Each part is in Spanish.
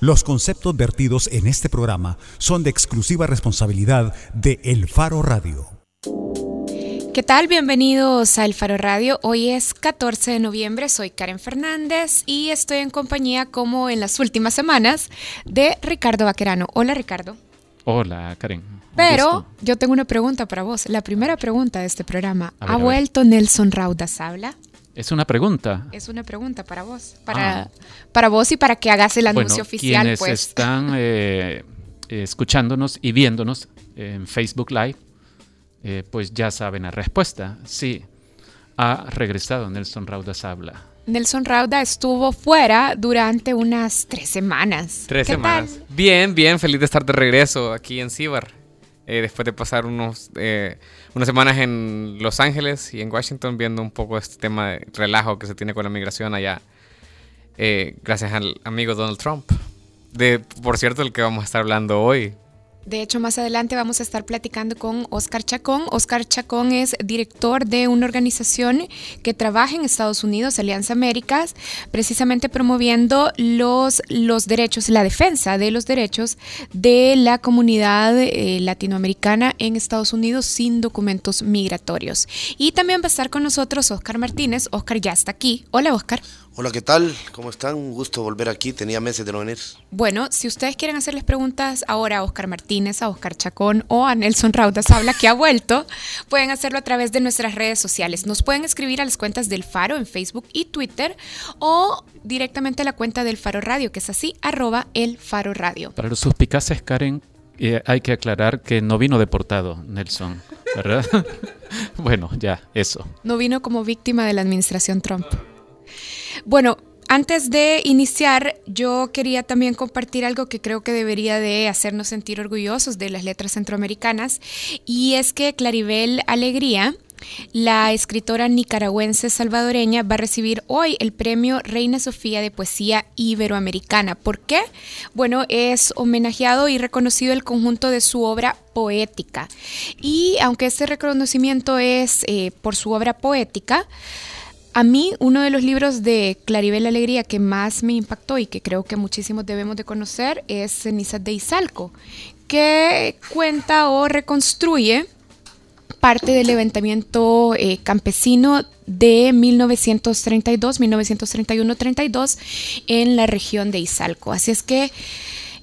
Los conceptos vertidos en este programa son de exclusiva responsabilidad de El Faro Radio. ¿Qué tal? Bienvenidos a El Faro Radio. Hoy es 14 de noviembre, soy Karen Fernández y estoy en compañía, como en las últimas semanas, de Ricardo Vaquerano. Hola Ricardo. Hola Karen. Pero yo tengo una pregunta para vos. La primera pregunta de este programa. ¿Ha vuelto Nelson Raudas Habla? Es una pregunta. Es una pregunta para vos, para, ah. para vos y para que hagas el anuncio oficial. Quienes pues. están eh, escuchándonos y viéndonos en Facebook Live, eh, pues ya saben la respuesta. Sí, ha regresado Nelson Raudas Habla. Nelson Rauda estuvo fuera durante unas tres semanas. Tres semanas. Bien, bien, feliz de estar de regreso aquí en Cibar. Eh, después de pasar unos, eh, unas semanas en Los Ángeles y en Washington viendo un poco este tema de relajo que se tiene con la migración allá, eh, gracias al amigo Donald Trump. De, por cierto, el que vamos a estar hablando hoy, de hecho, más adelante vamos a estar platicando con Oscar Chacón. Oscar Chacón es director de una organización que trabaja en Estados Unidos, Alianza Américas, precisamente promoviendo los, los derechos, la defensa de los derechos de la comunidad eh, latinoamericana en Estados Unidos sin documentos migratorios. Y también va a estar con nosotros Oscar Martínez. Oscar ya está aquí. Hola, Oscar. Hola, ¿qué tal? ¿Cómo están? Un gusto volver aquí. Tenía meses de no venir. Bueno, si ustedes quieren hacerles preguntas ahora a Oscar Martínez, a Oscar Chacón o a Nelson Raudas Habla, que ha vuelto, pueden hacerlo a través de nuestras redes sociales. Nos pueden escribir a las cuentas del Faro en Facebook y Twitter o directamente a la cuenta del Faro Radio, que es así, arroba el Faro Radio. Para los suspicaces, Karen, eh, hay que aclarar que no vino deportado, Nelson, ¿verdad? bueno, ya, eso. No vino como víctima de la administración Trump. Bueno, antes de iniciar, yo quería también compartir algo que creo que debería de hacernos sentir orgullosos de las letras centroamericanas, y es que Claribel Alegría, la escritora nicaragüense salvadoreña va a recibir hoy el premio Reina Sofía de Poesía Iberoamericana. ¿Por qué? Bueno, es homenajeado y reconocido el conjunto de su obra poética. Y aunque este reconocimiento es eh, por su obra poética, a mí, uno de los libros de Claribel Alegría que más me impactó y que creo que muchísimos debemos de conocer es Cenizas de Izalco, que cuenta o reconstruye parte del levantamiento eh, campesino de 1932, 1931-32 en la región de Izalco. Así es que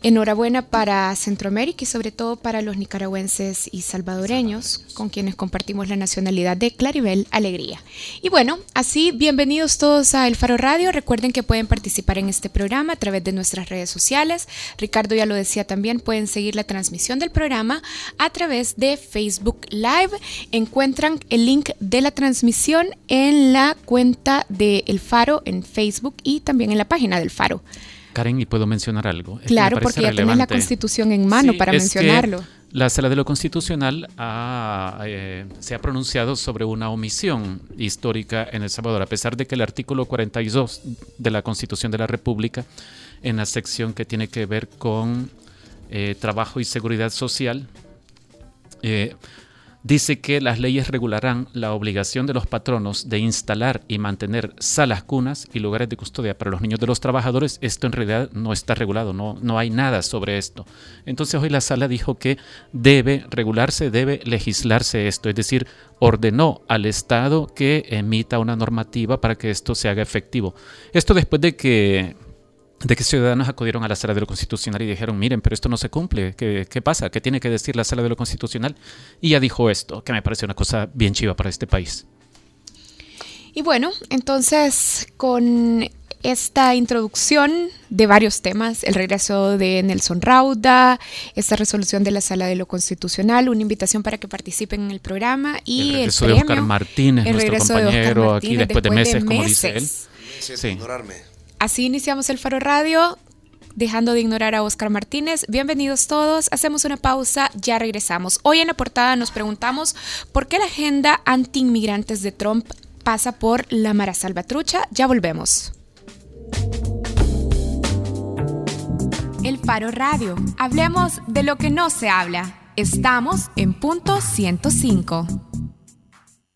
Enhorabuena para Centroamérica y sobre todo para los nicaragüenses y salvadoreños con quienes compartimos la nacionalidad de Claribel Alegría. Y bueno, así bienvenidos todos a El Faro Radio. Recuerden que pueden participar en este programa a través de nuestras redes sociales. Ricardo ya lo decía también, pueden seguir la transmisión del programa a través de Facebook Live. Encuentran el link de la transmisión en la cuenta de El Faro en Facebook y también en la página del Faro. Karen, ¿y puedo mencionar algo? claro, porque ya tienes la Constitución en mano para mencionarlo. la Sala de lo Constitucional eh, se ha pronunciado sobre una omisión histórica en El Salvador, a pesar de que el artículo 42 de la Constitución de la República, en la sección que tiene que ver con eh, trabajo y seguridad social, eh, dice que las leyes regularán la obligación de los patronos de instalar y mantener salas cunas y lugares de custodia para los niños de los trabajadores. Esto en realidad no está regulado, no, no hay nada sobre esto. Entonces hoy la sala dijo que debe regularse, debe legislarse esto, es decir, ordenó al Estado que emita una normativa para que esto se haga efectivo. Esto después de que de que ciudadanos acudieron a la sala de lo constitucional y dijeron, miren, pero esto no se cumple, ¿qué, qué pasa? ¿Qué tiene que decir la sala de lo constitucional? Y ya dijo esto, que me parece una cosa bien chiva para este país. Y bueno, entonces con esta introducción de varios temas, el regreso de Nelson Rauda, esta resolución de la Sala de lo Constitucional, una invitación para que participen en el programa y el regreso de Oscar Martínez, nuestro compañero aquí después, de meses, como dice él. Sí. Así iniciamos el Faro Radio, dejando de ignorar a Oscar Martínez. Bienvenidos todos, hacemos una pausa, ya regresamos. Hoy en la portada nos preguntamos por qué la agenda anti-inmigrantes de Trump pasa por la Mara Salvatrucha. Ya volvemos. El Faro Radio. Hablemos de lo que no se habla. Estamos en punto 105.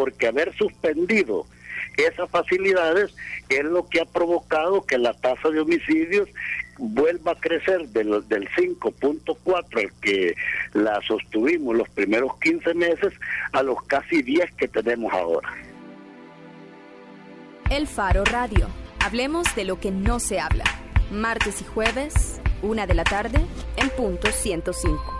Porque haber suspendido esas facilidades es lo que ha provocado que la tasa de homicidios vuelva a crecer del, del 5.4 el que la sostuvimos los primeros 15 meses a los casi 10 que tenemos ahora. El Faro Radio. Hablemos de lo que no se habla. Martes y jueves, una de la tarde, en punto 105.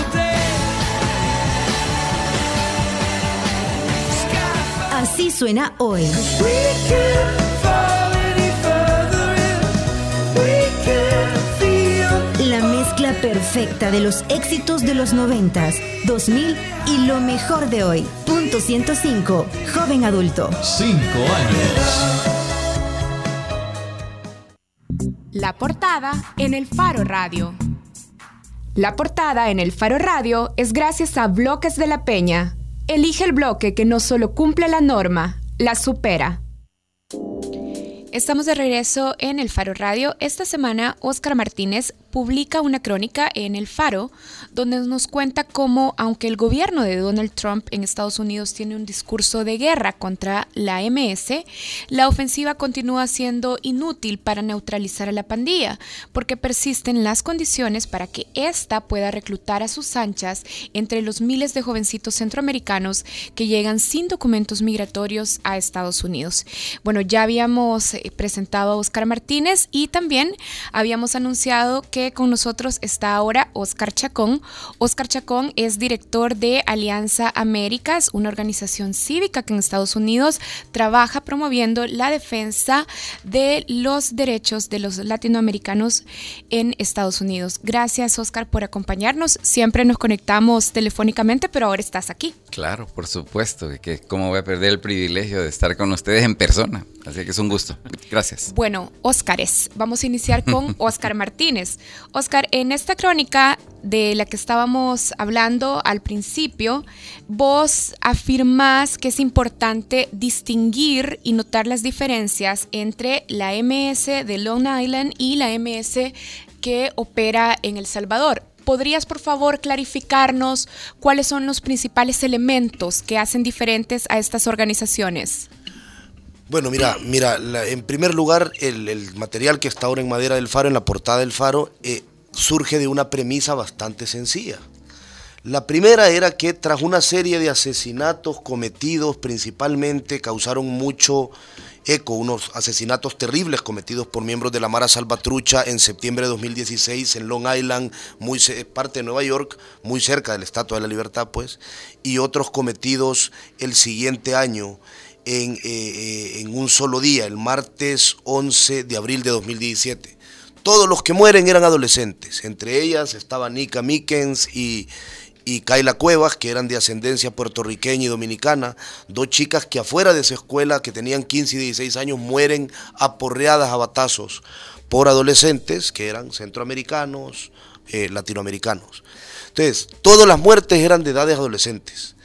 Así suena hoy. La mezcla perfecta de los éxitos de los 90, 2000 y lo mejor de hoy. Punto 105. Joven adulto. Cinco años. La portada en el Faro Radio. La portada en el Faro Radio es gracias a Bloques de la Peña. Elige el bloque que no solo cumple la norma, la supera. Estamos de regreso en el Faro Radio. Esta semana, Óscar Martínez publica una crónica en El Faro donde nos cuenta cómo, aunque el gobierno de Donald Trump en Estados Unidos tiene un discurso de guerra contra la MS, la ofensiva continúa siendo inútil para neutralizar a la pandilla, porque persisten las condiciones para que ésta pueda reclutar a sus anchas entre los miles de jovencitos centroamericanos que llegan sin documentos migratorios a Estados Unidos. Bueno, ya habíamos eh, presentado a Óscar Martínez y también habíamos anunciado que con nosotros está ahora Oscar Chacón. Oscar Chacón es director de Alianza Américas, una organización cívica que en Estados Unidos trabaja promoviendo la defensa de los derechos de los latinoamericanos en Estados Unidos. Gracias Oscar por acompañarnos. Siempre nos conectamos telefónicamente, pero ahora estás aquí. Claro, por supuesto, que cómo voy a perder el privilegio de estar con ustedes en persona. Así que es un gusto. Gracias. Bueno, Óscares, vamos a iniciar con Óscar Martínez. Óscar, en esta crónica de la que estábamos hablando al principio, vos afirmás que es importante distinguir y notar las diferencias entre la MS de Long Island y la MS que opera en El Salvador. ¿Podrías, por favor, clarificarnos cuáles son los principales elementos que hacen diferentes a estas organizaciones? Bueno, mira, mira, en primer lugar, el, material que está ahora en madera del faro, en la portada del faro, eh, surge de una premisa bastante sencilla. La primera era que tras una serie de asesinatos cometidos principalmente causaron mucho eco, unos asesinatos terribles cometidos por miembros de la Mara Salvatrucha en septiembre de 2016 en Long Island, muy parte de Nueva York, muy cerca del Estatua de la Libertad, pues, y otros cometidos el siguiente año en, eh, eh, en un solo día, el martes 11 de abril de 2017. Todos los que mueren eran adolescentes, entre ellas estaban Nika Mikens y, y Kayla Cuevas, que eran de ascendencia puertorriqueña y dominicana, dos chicas que afuera de esa escuela, que tenían 15 y 16 años, mueren aporreadas a batazos por adolescentes que eran centroamericanos, eh, latinoamericanos. Entonces, todas las muertes eran de edades adolescentes.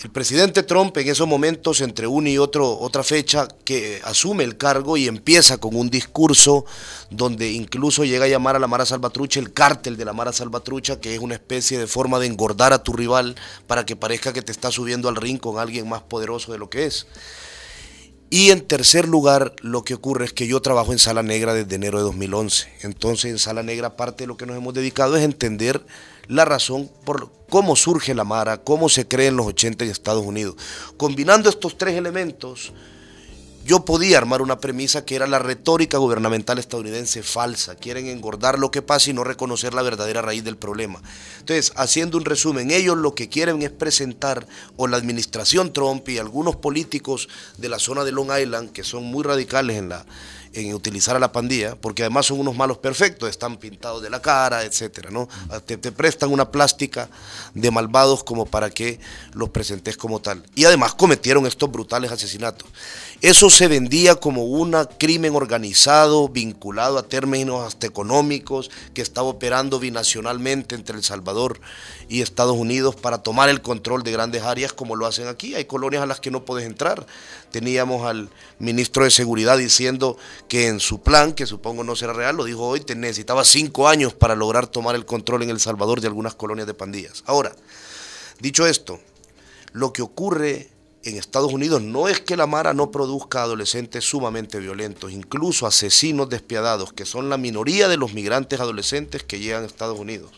El presidente Trump en esos momentos, entre una y otro, otra fecha, que asume el cargo y empieza con un discurso donde incluso llega a llamar a la Mara Salvatrucha el cártel de la Mara Salvatrucha, que es una especie de forma de engordar a tu rival para que parezca que te está subiendo al ring con alguien más poderoso de lo que es. Y en tercer lugar, lo que ocurre es que yo trabajo en Sala Negra desde enero de 2011. Entonces, en Sala Negra, parte de lo que nos hemos dedicado es entender la razón por cómo surge la Mara, cómo se cree en los 80 de Estados Unidos. Combinando estos tres elementos, yo podía armar una premisa que era la retórica gubernamental estadounidense falsa. Quieren engordar lo que pasa y no reconocer la verdadera raíz del problema. Entonces, haciendo un resumen, ellos lo que quieren es presentar, o la administración Trump y algunos políticos de la zona de Long Island, que son muy radicales en la en utilizar a la pandilla, porque además son unos malos perfectos, están pintados de la cara, etcétera, ¿no? Te, te, prestan una plástica de malvados como para que los presentes como tal. Y además cometieron estos brutales asesinatos. Eso se vendía como un crimen organizado, vinculado a términos hasta económicos, que estaba operando binacionalmente entre El Salvador y Estados Unidos para tomar el control de grandes áreas como lo hacen aquí. Hay colonias a las que no puedes entrar. Teníamos al ministro de Seguridad diciendo que en su plan, que supongo no será real, lo dijo hoy, te necesitaba cinco años para lograr tomar el control en El Salvador de algunas colonias de pandillas. Ahora, dicho esto, lo que ocurre en Estados Unidos no es que la Mara no produzca adolescentes sumamente violentos, incluso asesinos despiadados, que son la minoría de los migrantes adolescentes que llegan a Estados Unidos.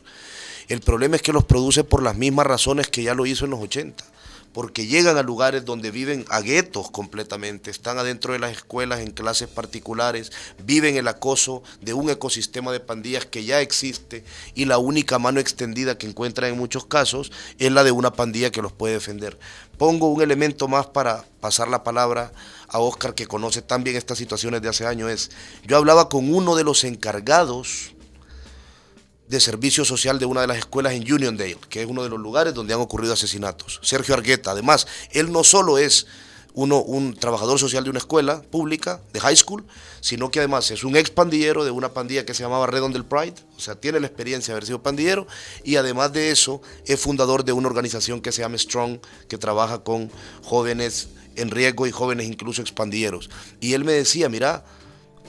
El problema es que los produce por las mismas razones que ya lo hizo en los 80 porque llegan a lugares donde viven a guetos completamente, están adentro de las escuelas en clases particulares, viven el acoso de un ecosistema de pandillas que ya existe y la única mano extendida que encuentran en muchos casos es la de una pandilla que los puede defender. Pongo un elemento más para pasar la palabra a Oscar que conoce tan bien estas situaciones de hace años, yo hablaba con uno de los encargados, de servicio social de una de las escuelas en Uniondale, que es uno de los lugares donde han ocurrido asesinatos. Sergio Argueta, además, él no solo es uno, un trabajador social de una escuela pública, de high school, sino que además es un ex pandillero de una pandilla que se llamaba Red on Pride, o sea, tiene la experiencia de haber sido pandillero, y además de eso es fundador de una organización que se llama Strong, que trabaja con jóvenes en riesgo y jóvenes incluso expandilleros. Y él me decía, mira,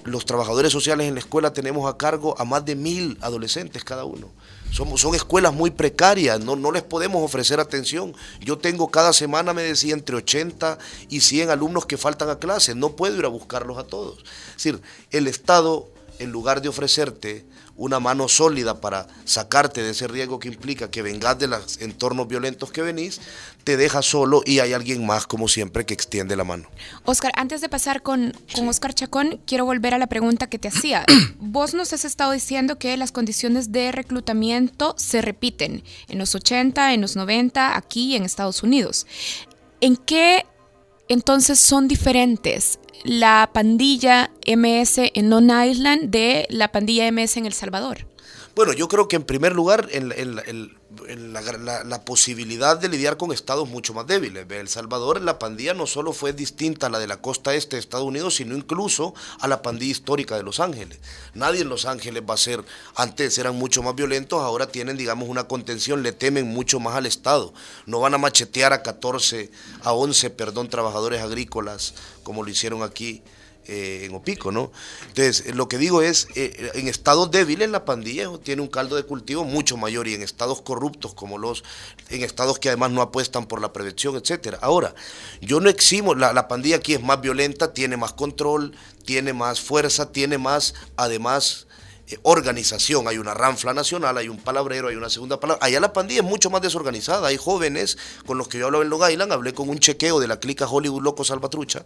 los trabajadores sociales en la escuela tenemos a cargo a más de mil adolescentes cada uno. Somos, son escuelas muy precarias, no, no les podemos ofrecer atención. Yo tengo cada semana, me decía, entre 80 y 100 alumnos que faltan a clase. No puedo ir a buscarlos a todos. Es decir, el Estado, en lugar de ofrecerte una mano sólida para sacarte de ese riesgo que implica que vengas de los entornos violentos que venís, te deja solo y hay alguien más, como siempre, que extiende la mano. Oscar, antes de pasar con, con Oscar Chacón, quiero volver a la pregunta que te hacía. Vos nos has estado diciendo que las condiciones de reclutamiento se repiten en los 80, en los 90, aquí en Estados Unidos. ¿En qué entonces son diferentes la pandilla MS en Long Island de la pandilla MS en El Salvador? Bueno, yo creo que en primer lugar, en, en, la, posibilidad de lidiar con estados mucho más débiles. El Salvador, la pandilla no solo fue distinta a la de la costa este de Estados Unidos, sino incluso a la pandilla histórica de Los Ángeles. Nadie en Los Ángeles va a ser, antes eran mucho más violentos, ahora tienen, digamos, una contención, le temen mucho más al Estado. No van a machetear a 14, a 11, perdón, trabajadores agrícolas, como lo hicieron aquí eh, en Opico, ¿no? Entonces, lo que digo es, eh, en estados débiles la pandilla tiene un caldo de cultivo mucho mayor y en estados corruptos como los, en estados que además no apuestan por la prevención, etcétera. Ahora, yo no eximo, la, la pandilla aquí es más violenta, tiene más control, tiene más fuerza, tiene más, además, eh, organización. Hay una ranfla nacional, hay un palabrero, hay una segunda palabra. Allá la pandilla es mucho más desorganizada. Hay jóvenes con los que yo hablaba en Long Island, hablé con un chequeo de la clica Hollywood Loco Salvatrucha.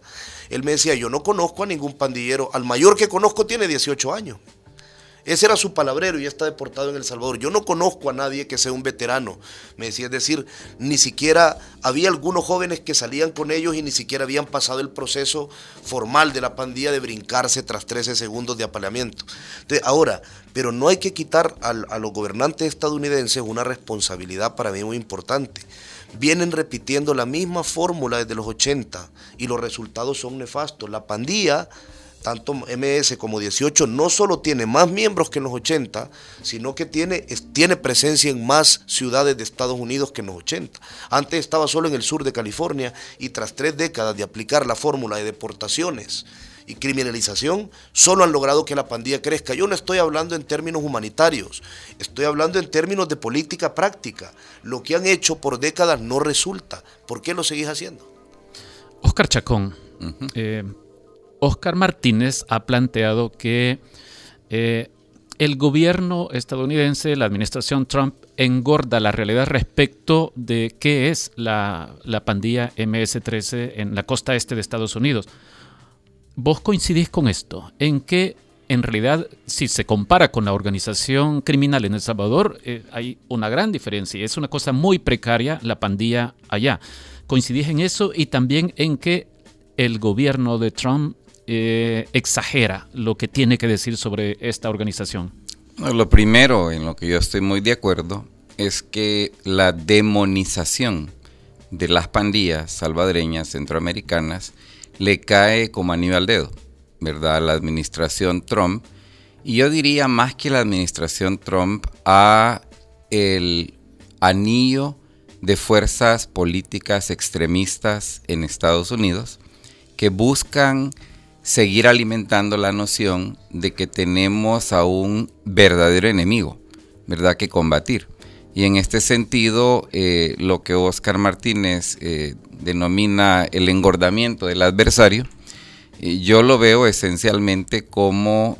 Él me decía, yo no conozco a ningún pandillero. Al mayor que conozco tiene 18 años. Ese era su palabrero y ya está deportado en El Salvador. Yo no conozco a nadie que sea un veterano, me decía, es decir, ni siquiera había algunos jóvenes que salían con ellos y ni siquiera habían pasado el proceso formal de la pandilla de brincarse tras 13 segundos de apaleamiento. ahora, pero no hay que quitar a, los gobernantes estadounidenses una responsabilidad para mí muy importante vienen repitiendo la misma fórmula desde los 80 y los resultados son nefastos. La pandilla tanto MS como 18, no solo tiene más miembros que en los 80, sino que tiene, tiene presencia en más ciudades de Estados Unidos que en los 80. Antes estaba solo en el sur de California y tras tres décadas de aplicar la fórmula de deportaciones y criminalización, solo han logrado que la pandilla crezca. Yo no estoy hablando en términos humanitarios, estoy hablando en términos de política práctica. Lo que han hecho por décadas no resulta. ¿Por qué lo seguís haciendo? Oscar Chacón, Oscar Martínez ha planteado que eh, el gobierno estadounidense, la administración Trump, engorda la realidad respecto de qué es la, pandilla MS-13 en la costa este de Estados Unidos. vos coincidís con esto, en que en realidad, si se compara con la organización criminal en El Salvador, eh, hay una gran diferencia. Es una cosa muy precaria la pandilla allá. ¿Coincidís en eso y también en que el gobierno de Trump eh, exagera lo que tiene que decir sobre esta organización? lo primero en lo que yo estoy muy de acuerdo es que la demonización de las pandillas salvadoreñas centroamericanas le cae como anillo al dedo, ¿verdad? La administración Trump. Y yo diría más que la administración Trump a el anillo de fuerzas políticas extremistas en Estados Unidos que buscan seguir alimentando la noción de que tenemos a un verdadero enemigo, ¿verdad? Que combatir. Y en este sentido, eh, lo que Oscar Martínez eh, denomina el engordamiento del adversario, eh, yo lo veo esencialmente como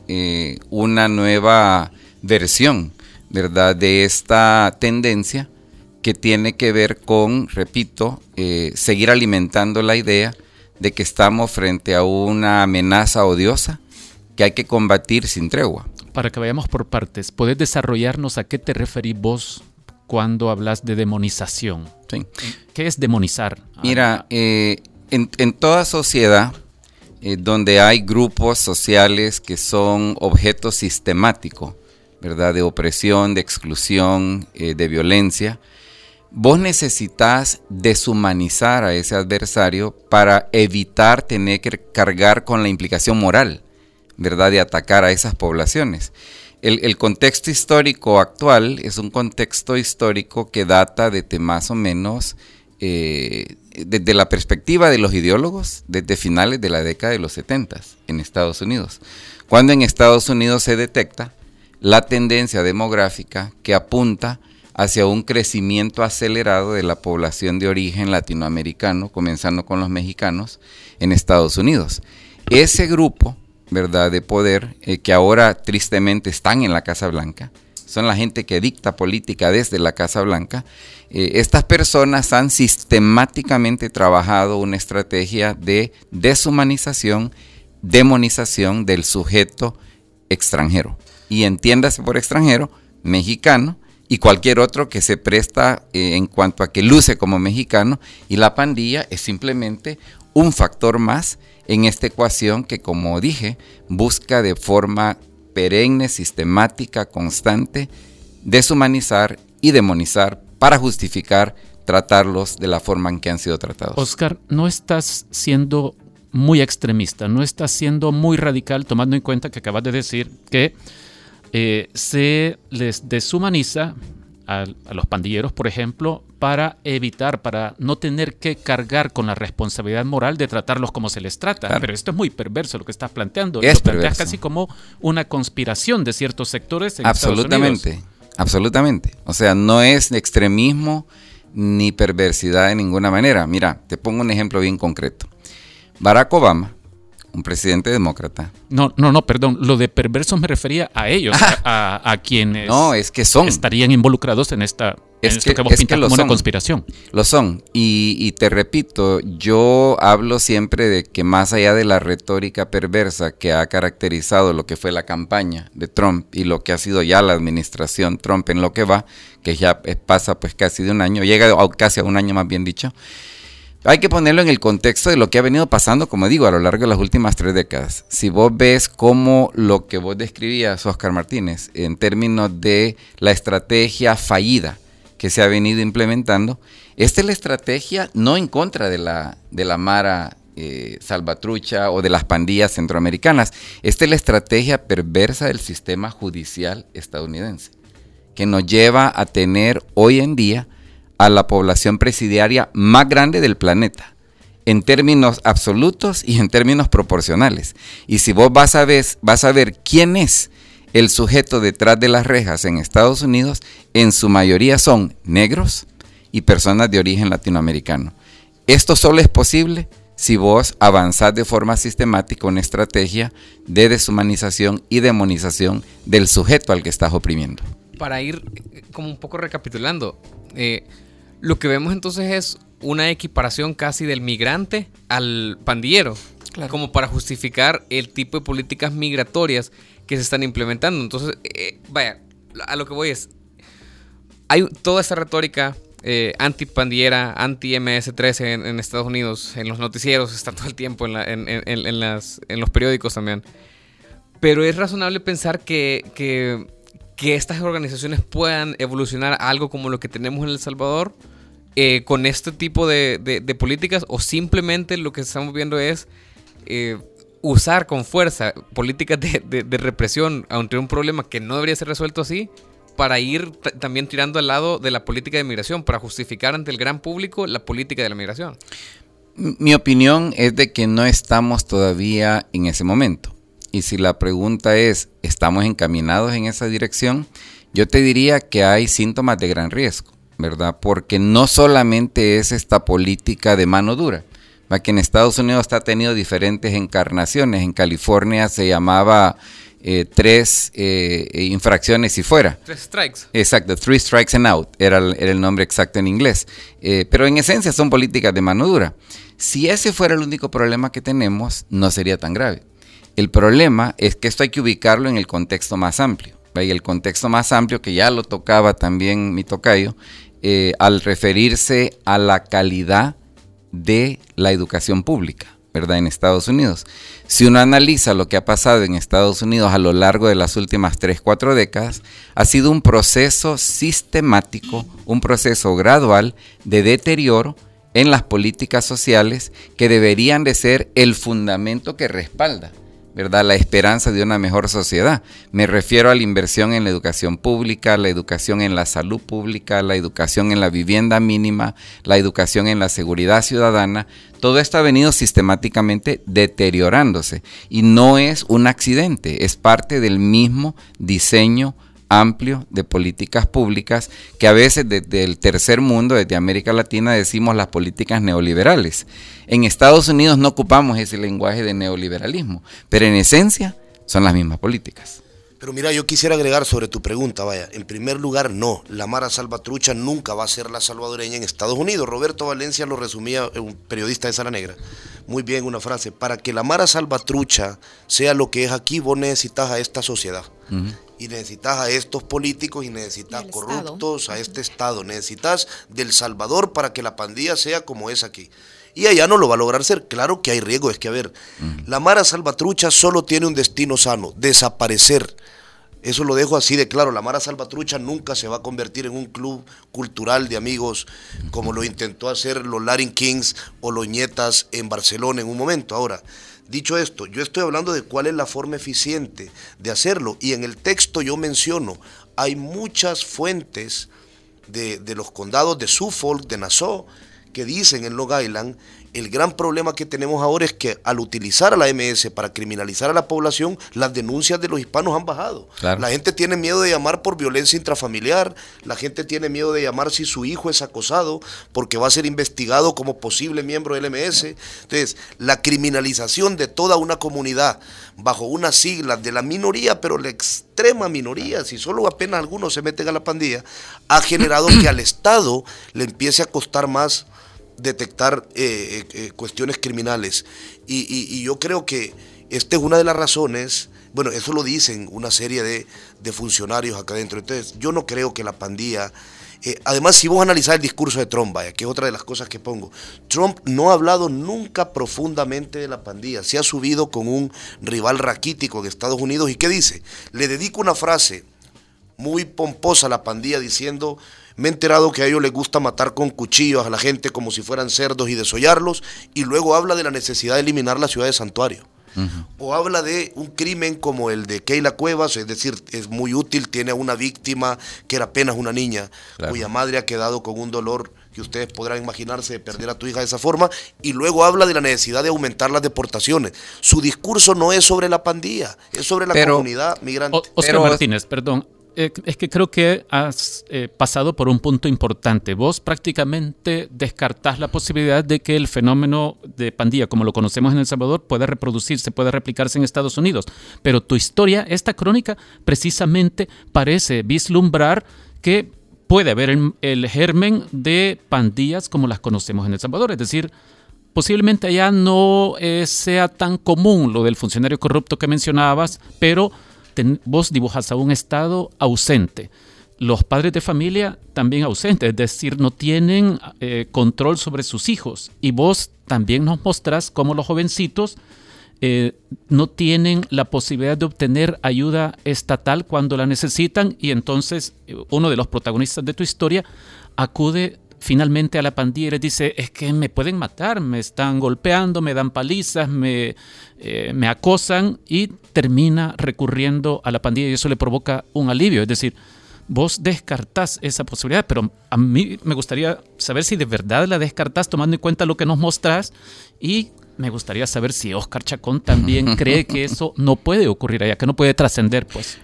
una nueva versión, ¿verdad? De esta tendencia que tiene que ver con, repito, seguir alimentando la idea de que estamos frente a una amenaza odiosa que hay que combatir sin tregua. Para que vayamos por partes, ¿puedes desarrollarnos a qué te referís vos cuando hablas de demonización? ¿Qué es demonizar? Mira, eh, en, toda sociedad eh, donde hay grupos sociales que son objeto sistemático, ¿verdad? De opresión, de exclusión, eh, de violencia, Vos necesitas deshumanizar a ese adversario para evitar tener que cargar con la implicación moral, ¿verdad?, de atacar a esas poblaciones. El, contexto histórico actual es un contexto histórico que data desde más o menos eh, desde la perspectiva de los ideólogos desde finales de la década de los 70 en Estados Unidos, cuando en Estados Unidos se detecta la tendencia demográfica que apunta hacia un crecimiento acelerado de la población de origen latinoamericano, comenzando con los mexicanos, en Estados Unidos. Ese grupo, ¿verdad?, de poder, eh, que ahora tristemente están en la Casa Blanca, son la gente que dicta política desde la Casa Blanca, eh, estas personas han sistemáticamente trabajado una estrategia de deshumanización, demonización del sujeto extranjero. Y entiéndase por extranjero, mexicano, y cualquier otro que se presta eh, en cuanto a que luce como mexicano y la pandilla es simplemente un factor más en esta ecuación que como dije busca de forma perenne, sistemática, constante, deshumanizar y demonizar para justificar tratarlos de la forma en que han sido tratados. Oscar, no estás siendo muy extremista, no estás siendo muy radical tomando en cuenta que acabas de decir que eh, se les deshumaniza a, los pandilleros, por ejemplo, para evitar, para no tener que cargar con la responsabilidad moral de tratarlos como se les trata. Pero esto es muy perverso lo que estás planteando. Es lo planteas casi como una conspiración de ciertos sectores en absolutamente, Estados Unidos. Absolutamente. O sea, no es extremismo ni perversidad de ninguna manera. Mira, te pongo un ejemplo bien concreto. Barack Obama un presidente demócrata. No, no, no, perdón. Lo de perversos me refería a ellos, a, quienes no, es que son. estarían involucrados en esta es que, vos como una conspiración. Lo son. Y, te repito, yo hablo siempre de que más allá de la retórica perversa que ha caracterizado lo que fue la campaña de Trump y lo que ha sido ya la administración Trump en lo que va, que ya pasa pues casi de un año, llega casi a un año más bien dicho, hay que ponerlo en el contexto de lo que ha venido pasando, como digo, a lo largo de las últimas tres décadas. Si vos ves cómo lo que vos describías, Oscar Martínez, en términos de la estrategia fallida que se ha venido implementando, esta es la estrategia no en contra de la, de la Mara eh, Salvatrucha o de las pandillas centroamericanas. Esta es la estrategia perversa del sistema judicial estadounidense, que nos lleva a tener hoy en día a la población presidiaria más grande del planeta, en términos absolutos y en términos proporcionales. Y si vos vas a ver, vas a ver quién es el sujeto detrás de las rejas en Estados Unidos, en su mayoría son negros y personas de origen latinoamericano. Esto solo es posible si vos avanzás de forma sistemática una estrategia de deshumanización y demonización del sujeto al que estás oprimiendo. Para ir eh, como un poco recapitulando, eh, lo que vemos entonces es una equiparación casi del migrante al pandillero. como para justificar el tipo de políticas migratorias que se están implementando. Entonces, eh, vaya, a lo que voy es, hay toda esta retórica eh, anti-pandiera, anti-MS-13 en, Estados Unidos, en los noticieros, está todo el tiempo en, las, en los periódicos también. Pero es razonable pensar que, que, estas organizaciones puedan evolucionar algo como lo que tenemos en El Salvador eh, con este tipo de, políticas o simplemente lo que estamos viendo es eh, usar con fuerza políticas de, represión ante un problema que no debería ser resuelto así para ir también tirando al lado de la política de migración, para justificar ante el gran público la política de la migración. Mi opinión es de que no estamos todavía en ese momento. Y si la pregunta es, ¿estamos encaminados en esa dirección? Yo te diría que hay síntomas de gran riesgo, ¿verdad? Porque no solamente es esta política de mano dura, que en Estados Unidos está tenido diferentes encarnaciones. En California se llamaba eh, tres eh, infracciones y fuera. Tres strikes. Exacto, three strikes and out era el, nombre exacto en inglés. Eh, pero en esencia son políticas de mano dura. Si ese fuera el único problema que tenemos, no sería tan grave. El problema es que esto hay que ubicarlo en el contexto más amplio. Y el contexto más amplio, que ya lo tocaba también mi tocayo, al referirse a la calidad de la educación pública. ¿verdad? En Estados Unidos. Si uno analiza lo que ha pasado en Estados Unidos a lo largo de las últimas 3, 4 décadas, ha sido un proceso sistemático, un proceso gradual de deterioro en las políticas sociales que deberían de ser el fundamento que respalda ¿verdad? La esperanza de una mejor sociedad. Me refiero a la inversión en la educación pública, la educación en la salud pública, la educación en la vivienda mínima, la educación en la seguridad ciudadana. Todo esto ha venido sistemáticamente deteriorándose y no es un accidente, es parte del mismo diseño amplio de políticas públicas que a veces desde el tercer mundo, desde América Latina, decimos las políticas neoliberales. En Estados Unidos no ocupamos ese lenguaje de neoliberalismo, pero en esencia son las mismas políticas. Pero mira, yo quisiera agregar sobre tu pregunta, vaya, en primer lugar, no, la Mara Salvatrucha nunca va a ser la salvadoreña en Estados Unidos. Roberto Valencia lo resumía, un periodista de Sala Negra, muy bien una frase, para que la Mara Salvatrucha sea lo que es aquí, vos necesitas a esta sociedad y necesitas a estos políticos y necesitas corruptos, a este Estado, necesitas del Salvador para que la pandilla sea como es aquí. Y allá no lo va a lograr ser. Claro que hay riesgo, es que a ver, la Mara Salvatrucha solo tiene un destino sano, desaparecer. Eso lo dejo así de claro. La Mara Salvatrucha nunca se va a convertir en un club cultural de amigos como lo intentó hacer los Latin Kings o los Ñetas en Barcelona en un momento. Ahora, Dicho esto, yo estoy hablando de cuál es la forma eficiente de hacerlo. Y en el texto yo menciono, hay muchas fuentes de, los condados de Suffolk, de Nassau, que dicen en Long Island el gran problema que tenemos ahora es que al utilizar a la MS para criminalizar a la población, las denuncias de los hispanos han bajado. La gente tiene miedo de llamar por violencia intrafamiliar, la gente tiene miedo de llamar si su hijo es acosado porque va a ser investigado como posible miembro del MS. Entonces, la criminalización de toda una comunidad bajo unas siglas de la minoría, pero la extrema minoría, si solo apenas algunos se meten a la pandilla, ha generado que al Estado le empiece a costar más detectar eh, eh, eh, cuestiones criminales. Y, yo creo que esta es una de las razones, bueno, eso lo dicen una serie de, funcionarios acá adentro. Entonces, yo no creo que la pandilla... además, si vos analizás el discurso de Trump, vaya, que es otra de las cosas que pongo, Trump no ha hablado nunca profundamente de la pandilla. Se ha subido con un rival raquítico de Estados Unidos. ¿Y qué dice? Le dedico una frase muy pomposa a la pandilla diciendo me he enterado que a ellos les gusta matar con cuchillos a la gente como si fueran cerdos y desollarlos, y luego habla de la necesidad de eliminar la ciudad de Santuario. O habla de un crimen como el de Keila Cuevas, es decir, es muy útil, tiene a una víctima que era apenas una niña, cuya madre ha quedado con un dolor que ustedes podrán imaginarse de perder a tu hija de esa forma, y luego habla de la necesidad de aumentar las deportaciones. Su discurso no es sobre la pandilla, es sobre la comunidad migrante. Oscar Martínez, perdón, eh, es que creo que has eh, pasado por un punto importante. Vos prácticamente descartás la posibilidad de que el fenómeno de pandilla, como lo conocemos en El Salvador, pueda reproducirse, pueda replicarse en Estados Unidos. Pero tu historia, esta crónica, precisamente parece vislumbrar que puede haber el, el germen de pandillas como las conocemos en El Salvador. Es decir, posiblemente allá no eh, sea tan común lo del funcionario corrupto que mencionabas, pero vos dibujas a un Estado ausente. Los padres de familia también ausentes, es decir, no tienen eh, control sobre sus hijos. Y vos también nos mostrás cómo los jovencitos eh, no tienen la posibilidad de obtener ayuda estatal cuando la necesitan y entonces uno de los protagonistas de tu historia acude finalmente a la pandilla y les dice, es que me pueden matar, me están golpeando, me dan palizas, me, eh, me acosan y termina recurriendo a la pandilla y eso le provoca un alivio. Es decir, vos descartás esa posibilidad, pero a mí me gustaría saber si de verdad la descartás tomando en cuenta lo que nos mostrás y me gustaría saber si Oscar Chacón también cree que eso no puede ocurrir allá, que no puede trascender, pues.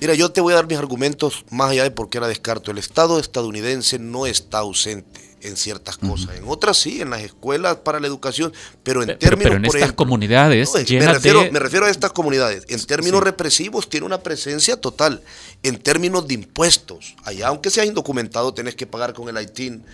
Mira, yo te voy a dar mis argumentos más allá de por qué la descarto. El Estado estadounidense no está ausente en ciertas cosas. En otras sí, en las escuelas para la educación, pero en términos... Pero en estas comunidades me, refiero, me refiero a estas comunidades. En términos represivos tiene una presencia total. En términos de impuestos, allá aunque seas indocumentado tenés que pagar con el ITIN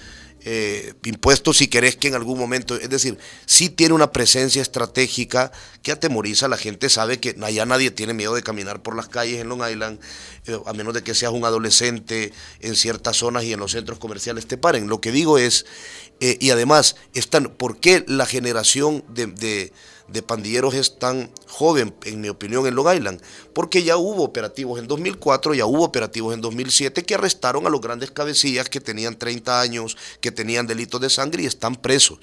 eh, impuestos si querés que en algún momento, es decir, sí tiene una presencia estratégica que atemoriza, la gente sabe que allá nadie tiene miedo de caminar por las calles en Long Island, eh, a menos de que seas un adolescente en ciertas zonas y en los centros comerciales te paren. Lo que digo es, eh, y además, están, ¿por qué la generación de pandilleros es tan joven, en mi opinión, en Long Island, porque ya hubo operativos en 2004, ya hubo operativos en 2007 que arrestaron a los grandes cabecillas que tenían 30 años, que tenían delitos de sangre y están presos.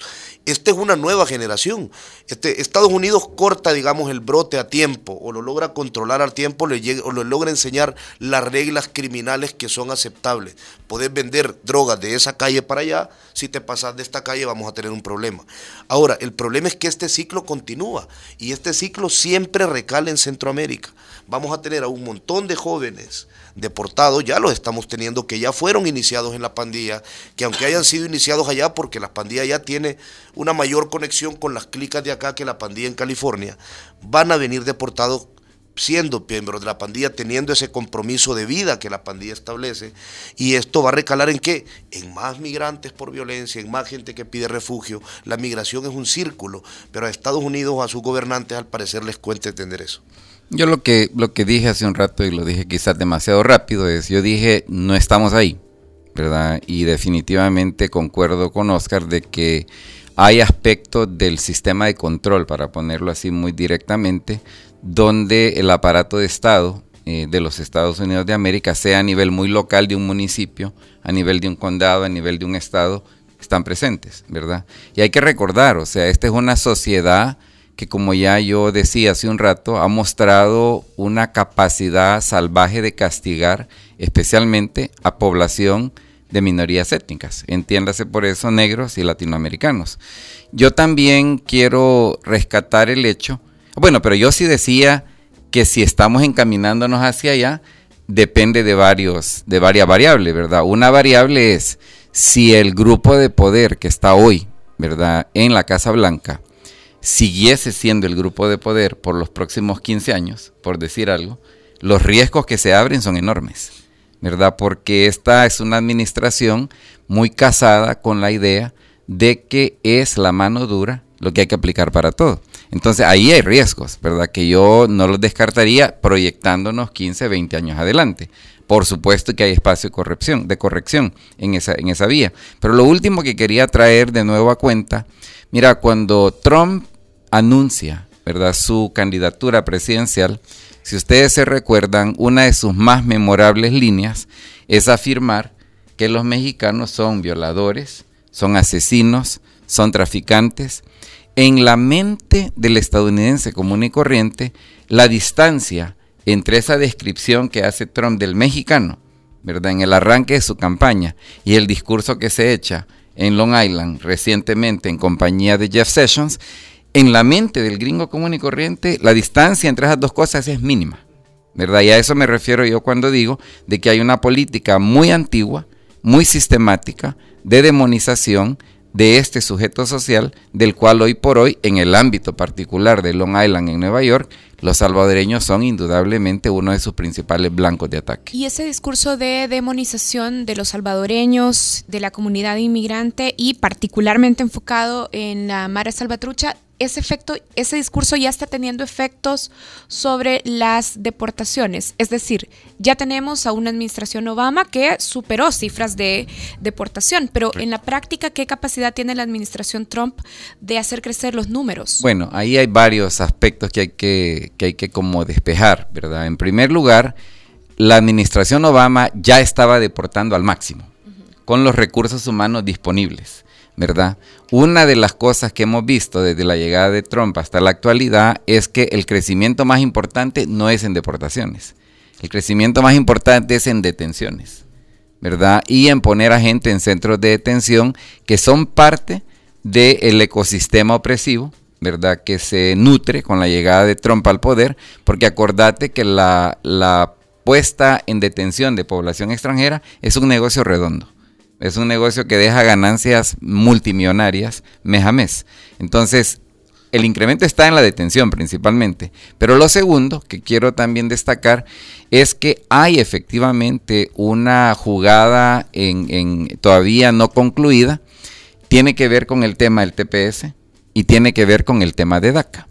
Esta es una nueva generación. Este, Estados Unidos corta, digamos, el brote a tiempo o lo logra controlar al tiempo le o le logra enseñar las reglas criminales que son aceptables. Podés vender drogas de esa calle para allá, si te pasas de esta calle vamos a tener un problema. Ahora, el problema es que este ciclo continúa y este ciclo siempre recala en Centroamérica. Vamos a tener a un montón de jóvenes deportados, ya los estamos teniendo, que ya fueron iniciados en la pandilla, que aunque hayan sido iniciados allá, porque la pandilla ya tiene una mayor conexión con las clicas de acá que la pandilla en California, van a venir deportados siendo miembros de la pandilla, teniendo ese compromiso de vida que la pandilla establece, y esto va a recalar en qué? En más migrantes por violencia, en más gente que pide refugio. La migración es un círculo, pero a Estados Unidos, a sus gobernantes, al parecer les cuenta entender eso. Yo lo que, lo que dije hace un rato, y lo dije quizás demasiado rápido, es, yo dije, no estamos ahí, ¿verdad? Y definitivamente concuerdo con Oscar de que hay aspectos del sistema de control, para ponerlo así muy directamente, donde el aparato de Estado eh, de los Estados Unidos de América, sea a nivel muy local de un municipio, a nivel de un condado, a nivel de un estado, están presentes, ¿verdad? Y hay que recordar, o sea, esta es una sociedad que como ya yo decía hace un rato, ha mostrado una capacidad salvaje de castigar especialmente a población de minorías étnicas, entiéndase por eso negros y latinoamericanos. Yo también quiero rescatar el hecho bueno, pero yo sí decía que si estamos encaminándonos hacia allá, depende de, varios, de varias variables, ¿verdad? Una variable es si el grupo de poder que está hoy, ¿verdad? En la Casa Blanca, siguiese siendo el grupo de poder por los próximos 15 años, por decir algo, los riesgos que se abren son enormes, ¿verdad? Porque esta es una administración muy casada con la idea de que es la mano dura lo que hay que aplicar para todo. Entonces ahí hay riesgos, ¿verdad? Que yo no los descartaría proyectándonos 15, 20 años adelante. Por supuesto que hay espacio de corrección, de corrección en esa, en esa vía. Pero lo último que quería traer de nuevo a cuenta, mira, cuando Trump anuncia, ¿verdad? Su candidatura presidencial, si ustedes se recuerdan, una de sus más memorables líneas es afirmar que los mexicanos son violadores, son asesinos, son traficantes en la mente del estadounidense común y corriente, la distancia entre esa descripción que hace Trump del mexicano, ¿verdad? En el arranque de su campaña y el discurso que se echa en Long Island recientemente en compañía de Jeff Sessions, en la mente del gringo común y corriente, la distancia entre esas dos cosas es mínima, ¿verdad? Y a eso me refiero yo cuando digo de que hay una política muy antigua, muy sistemática, de demonización, de este sujeto social, del cual hoy por hoy, en el ámbito particular de Long Island en Nueva York, los salvadoreños son indudablemente uno de sus principales blancos de ataque. Y ese discurso de demonización de los salvadoreños, de la comunidad inmigrante y particularmente enfocado en la Mara Salvatrucha, ese efecto, ese discurso ya está teniendo efectos sobre las deportaciones. Es decir, ya tenemos a una administración Obama que superó cifras de deportación, pero en la práctica, ¿qué capacidad tiene la administración Trump de hacer crecer los números? Bueno, ahí hay varios aspectos que hay que, que hay que como despejar, ¿verdad? En primer lugar, la administración Obama ya estaba deportando al máximo, con los recursos humanos disponibles. ¿Verdad? Una de las cosas que hemos visto desde la llegada de Trump hasta la actualidad es que el crecimiento más importante no es en deportaciones. El crecimiento más importante es en detenciones, ¿verdad? Y en poner a gente en centros de detención que son parte del ecosistema opresivo, ¿verdad? Que se nutre con la llegada de Trump al poder, porque acordate que la, puesta en detención de población extranjera es un negocio redondo. Es un negocio que deja ganancias multimillonarias mes a mes. Entonces, el incremento está en la detención principalmente. Pero lo segundo que quiero también destacar es que hay efectivamente una jugada en, todavía no concluida. Tiene que ver con el tema del TPS y tiene que ver con el tema de DACA.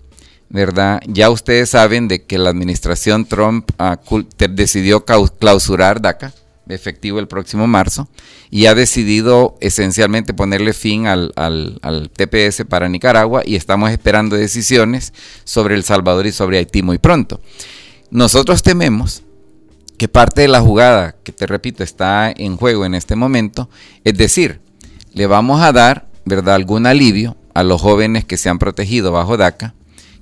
¿verdad? Ya ustedes saben de que la administración Trump ah, decidió clausurar DACA efectivo el próximo marzo y ha decidido esencialmente ponerle fin al, TPS para Nicaragua y estamos esperando decisiones sobre El Salvador y sobre Haití muy pronto. Nosotros tememos que parte de la jugada, que te repito, está en juego en este momento, es decir, le vamos a dar, ¿verdad?, algún alivio a los jóvenes que se han protegido bajo DACA,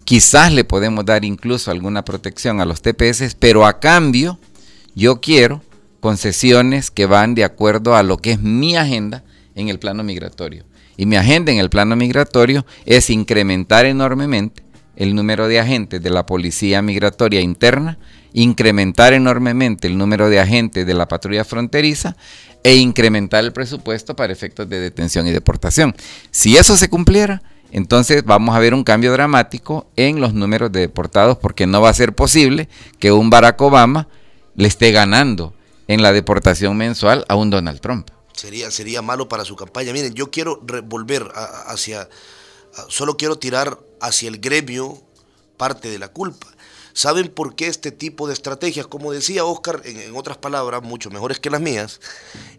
quizás le podemos dar incluso alguna protección a los TPS, pero a cambio yo quiero concesiones que van de acuerdo a lo que es mi agenda en el plano migratorio. Y mi agenda en el plano migratorio es incrementar enormemente el número de agentes de la Policía Migratoria Interna, incrementar enormemente el número de agentes de la patrulla fronteriza e incrementar el presupuesto para efectos de detención y deportación. Si eso se cumpliera, entonces vamos a ver un cambio dramático en los números de deportados porque no va a ser posible que un Barack Obama le esté ganando en la deportación mensual a un Donald Trump. Sería, sería malo para su campaña. Miren, yo quiero volver hacia, solo quiero tirar hacia el gremio parte de la culpa. ¿Saben por qué este tipo de estrategias? Como decía Oscar, en, otras palabras, mucho mejores que las mías,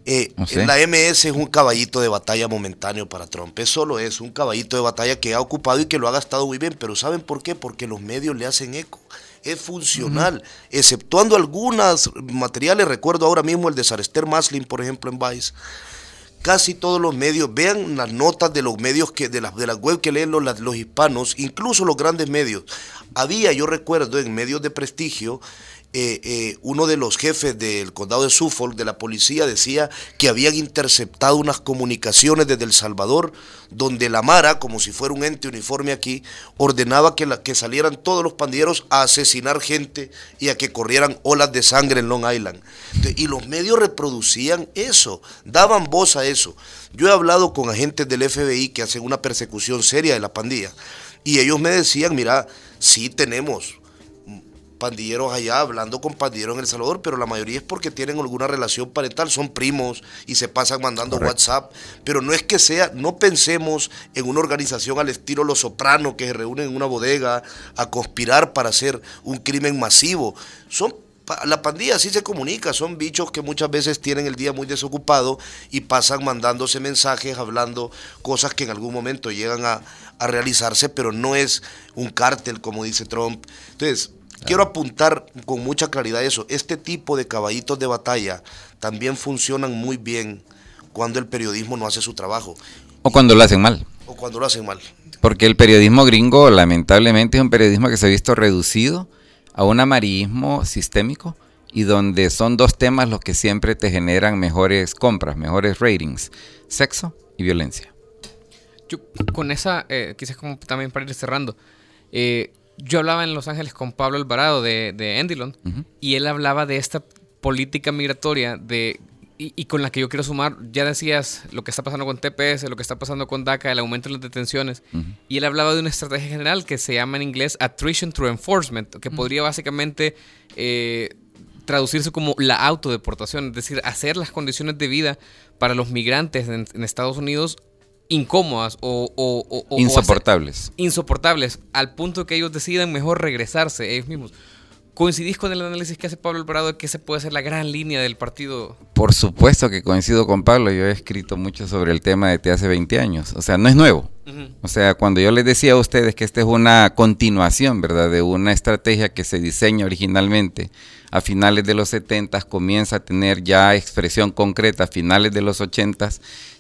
eh, la MS es un caballito de batalla momentáneo para Trump. Es solo es un caballito de batalla que ha ocupado y que lo ha gastado muy bien. Pero ¿saben por qué? Porque los medios le hacen eco es funcional, exceptuando algunos materiales, recuerdo ahora mismo el de Sarester Maslin, por ejemplo, en Vice. Casi todos los medios, vean las notas de los medios que, de las de la web que leen los, los hispanos, incluso los grandes medios. Había, yo recuerdo, en medios de prestigio, eh, eh, uno de los jefes del condado de Suffolk, de la policía, decía que habían interceptado unas comunicaciones desde El Salvador, donde la Mara, como si fuera un ente uniforme aquí, ordenaba que, la, que salieran todos los pandilleros a asesinar gente y a que corrieran olas de sangre en Long Island. y los medios reproducían eso, daban voz a eso. Yo he hablado con agentes del FBI que hacen una persecución seria de la pandilla, y ellos me decían, mira, sí tenemos pandilleros allá hablando con pandilleros en El Salvador, pero la mayoría es porque tienen alguna relación parental, son primos y se pasan mandando WhatsApp. Pero no es que sea, no pensemos en una organización al estilo Los Sopranos que se reúnen en una bodega a conspirar para hacer un crimen masivo. Son la pandilla sí se comunica, son bichos que muchas veces tienen el día muy desocupado y pasan mandándose mensajes, hablando cosas que en algún momento llegan a, a realizarse, pero no es un cártel como dice Trump. Entonces, Quiero apuntar con mucha claridad eso. Este tipo de caballitos de batalla también funcionan muy bien cuando el periodismo no hace su trabajo. O cuando lo hacen mal. O cuando lo hacen mal. Porque el periodismo gringo lamentablemente es un periodismo que se ha visto reducido a un amarillismo sistémico y donde son dos temas los que siempre te generan mejores compras, mejores ratings, sexo y violencia. Yo con esa, eh, quizás como también para ir cerrando, eh, yo hablaba en Los Ángeles con Pablo Alvarado de, de Endilon y él hablaba de esta política migratoria de y, con la que yo quiero sumar, ya decías lo que está pasando con TPS, lo que está pasando con DACA, el aumento de las detenciones, y él hablaba de una estrategia general que se llama en inglés Attrition through Enforcement, que podría básicamente eh, traducirse como la autodeportación, es decir, hacer las condiciones de vida para los migrantes en, Estados Unidos incómodas o, insoportables. insoportables, al punto que ellos decidan mejor regresarse ellos mismos. ¿Coincidís con el análisis que hace Pablo Alvarado de que ese puede ser la gran línea del partido? Por supuesto que coincido con Pablo. Yo he escrito mucho sobre el tema de hace 20 años. O sea, no es nuevo. O sea, cuando yo les decía a ustedes que esta es una continuación, ¿verdad? De una estrategia que se diseña originalmente a finales de los 70, comienza a tener ya expresión concreta a finales de los 80,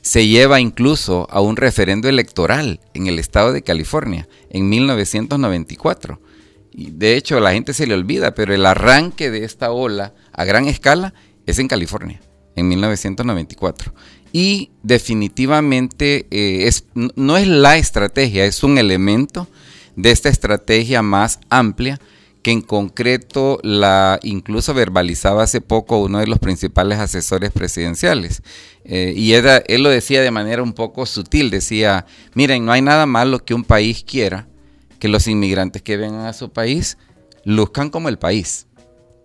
se lleva incluso a un referendo electoral en el estado de California en 1994. Y de hecho, la gente se le olvida, pero el arranque de esta ola a gran escala es en California, en 1994. Y definitivamente eh, es, no es la estrategia, es un elemento de esta estrategia más amplia que en concreto la incluso verbalizaba hace poco uno de los principales asesores presidenciales. Eh, y él lo decía de manera un poco sutil, decía, miren, no hay nada malo que un país quiera que los inmigrantes que vengan a su país luzcan como el país.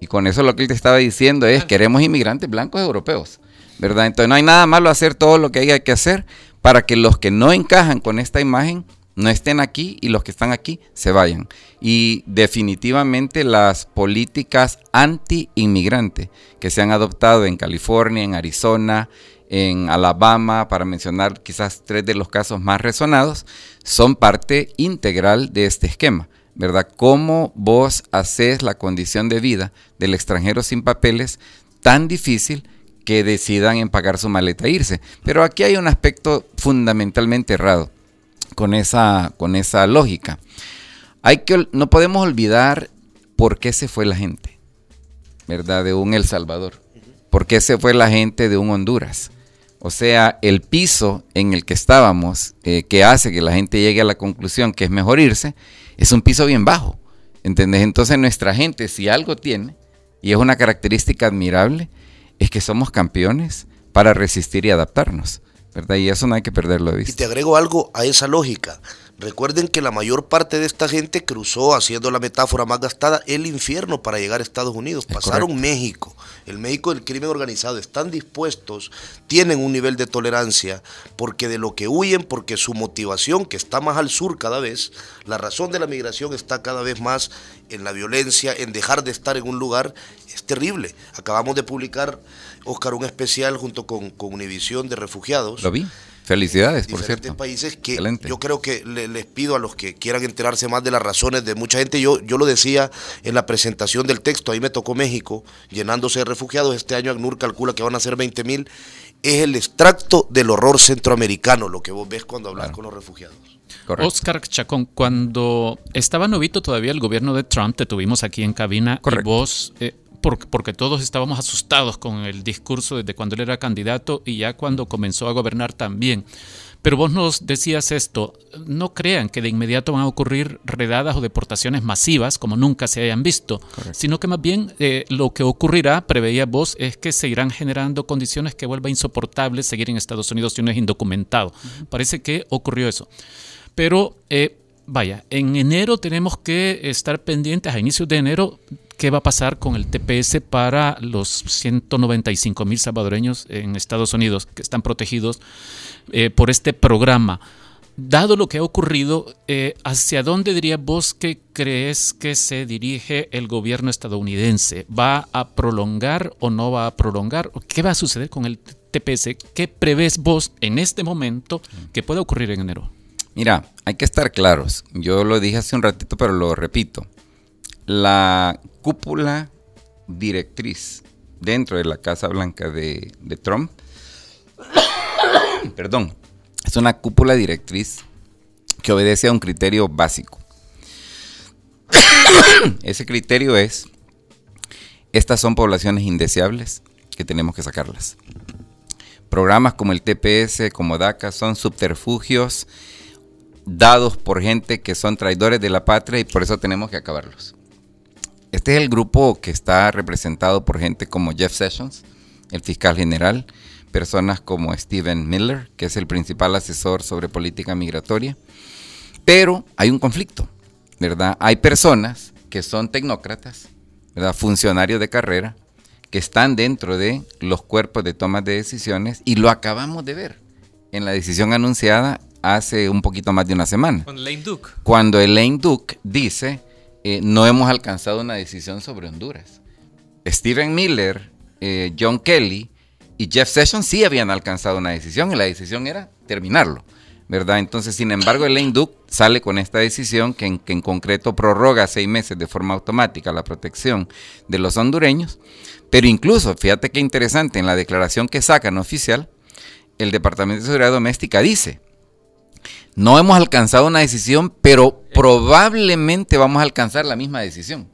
Y con eso lo que él te estaba diciendo es, queremos inmigrantes blancos europeos, ¿verdad? Entonces no hay nada malo hacer todo lo que haya que hacer para que los que no encajan con esta imagen no estén aquí y los que están aquí se vayan. Y definitivamente las políticas anti-inmigrante que se han adoptado en California, en Arizona, en Alabama, para mencionar quizás tres de los casos más resonados, son parte integral de este esquema, ¿verdad? ¿Cómo vos haces la condición de vida del extranjero sin papeles tan difícil que decidan empacar su maleta e irse? Pero aquí hay un aspecto fundamentalmente errado con esa, con esa lógica. Hay que, no podemos olvidar por qué se fue la gente, ¿verdad? De un El Salvador. ¿Por qué se fue la gente de un Honduras? O sea, el piso en el que estábamos, eh, que hace que la gente llegue a la conclusión que es mejor irse, es un piso bien bajo. ¿Entendés? Entonces nuestra gente, si algo tiene, y es una característica admirable, es que somos campeones para resistir y adaptarnos. ¿Verdad? Y eso no hay que perderlo de vista. Y te agrego algo a esa lógica. Recuerden que la mayor parte de esta gente cruzó, haciendo la metáfora más gastada, el infierno para llegar a Estados Unidos. Pasaron México, el México del crimen organizado. Están dispuestos, tienen un nivel de tolerancia, porque de lo que huyen, porque su motivación, que está más al sur cada vez, la razón de la migración está cada vez más en la violencia, en dejar de estar en un lugar, es terrible. Acabamos de publicar, Oscar, un especial junto con, con Univisión de Refugiados. Lo vi Felicidades, por cierto. países que yo creo que les pido a los que quieran enterarse más de las razones de mucha gente. Yo, yo lo decía en la presentación del texto, ahí me tocó México, llenándose de refugiados. Este año ACNUR calcula que van a ser 20 mil. Es el extracto del horror centroamericano, lo que vos ves cuando hablas con los refugiados. Oscar Chacón, cuando estaba novito todavía el gobierno de Trump, te tuvimos aquí en cabina y vos eh, porque todos estábamos asustados con el discurso desde cuando él era candidato y ya cuando comenzó a gobernar también. Pero vos nos decías esto, no crean que de inmediato van a ocurrir redadas o deportaciones masivas como nunca se hayan visto, sino que más bien eh, lo que ocurrirá, preveía vos, es que se irán generando condiciones que vuelva insoportable seguir en Estados Unidos si uno es indocumentado. Parece que ocurrió eso. Pero eh, vaya, en enero tenemos que estar pendientes, a inicios de enero, qué va a pasar con el TPS para los 195 mil salvadoreños en Estados Unidos que están protegidos eh, por este programa. Dado lo que ha ocurrido, eh, ¿hacia dónde diría vos que crees que se dirige el gobierno estadounidense? ¿Va a prolongar o no va a prolongar? ¿Qué va a suceder con el TPS? ¿Qué prevés vos en este momento que pueda ocurrir en enero? Mira, hay que estar claros. Yo lo dije hace un ratito, pero lo repito. La cúpula directriz dentro de la Casa Blanca de, Trump, perdón, es una cúpula directriz que obedece a un criterio básico. Ese criterio es, estas son poblaciones indeseables que tenemos que sacarlas. Programas como el TPS, como DACA, son subterfugios dados por gente que son traidores de la patria y por eso tenemos que acabarlos. Este es el grupo que está representado por gente como Jeff Sessions, el fiscal general, personas como Steven Miller, que es el principal asesor sobre política migratoria. Pero hay un conflicto, ¿verdad? Hay personas que son tecnócratas, ¿verdad? Funcionarios de carrera, que están dentro de los cuerpos de toma de decisiones y lo acabamos de ver en la decisión anunciada hace un poquito más de una semana. Con Lane Duke. Cuando Elaine Duke dice, eh, no hemos alcanzado una decisión sobre Honduras. Steven Miller, eh, John Kelly y Jeff Sessions sí habían alcanzado una decisión y la decisión era terminarlo. ¿verdad? Entonces, sin embargo, Elaine Duke sale con esta decisión que en, que en concreto prorroga seis meses de forma automática la protección de los hondureños. Pero incluso, fíjate qué interesante, en la declaración que sacan oficial, el Departamento de Seguridad Doméstica dice, no hemos alcanzado una decisión, pero probablemente vamos a alcanzar la misma decisión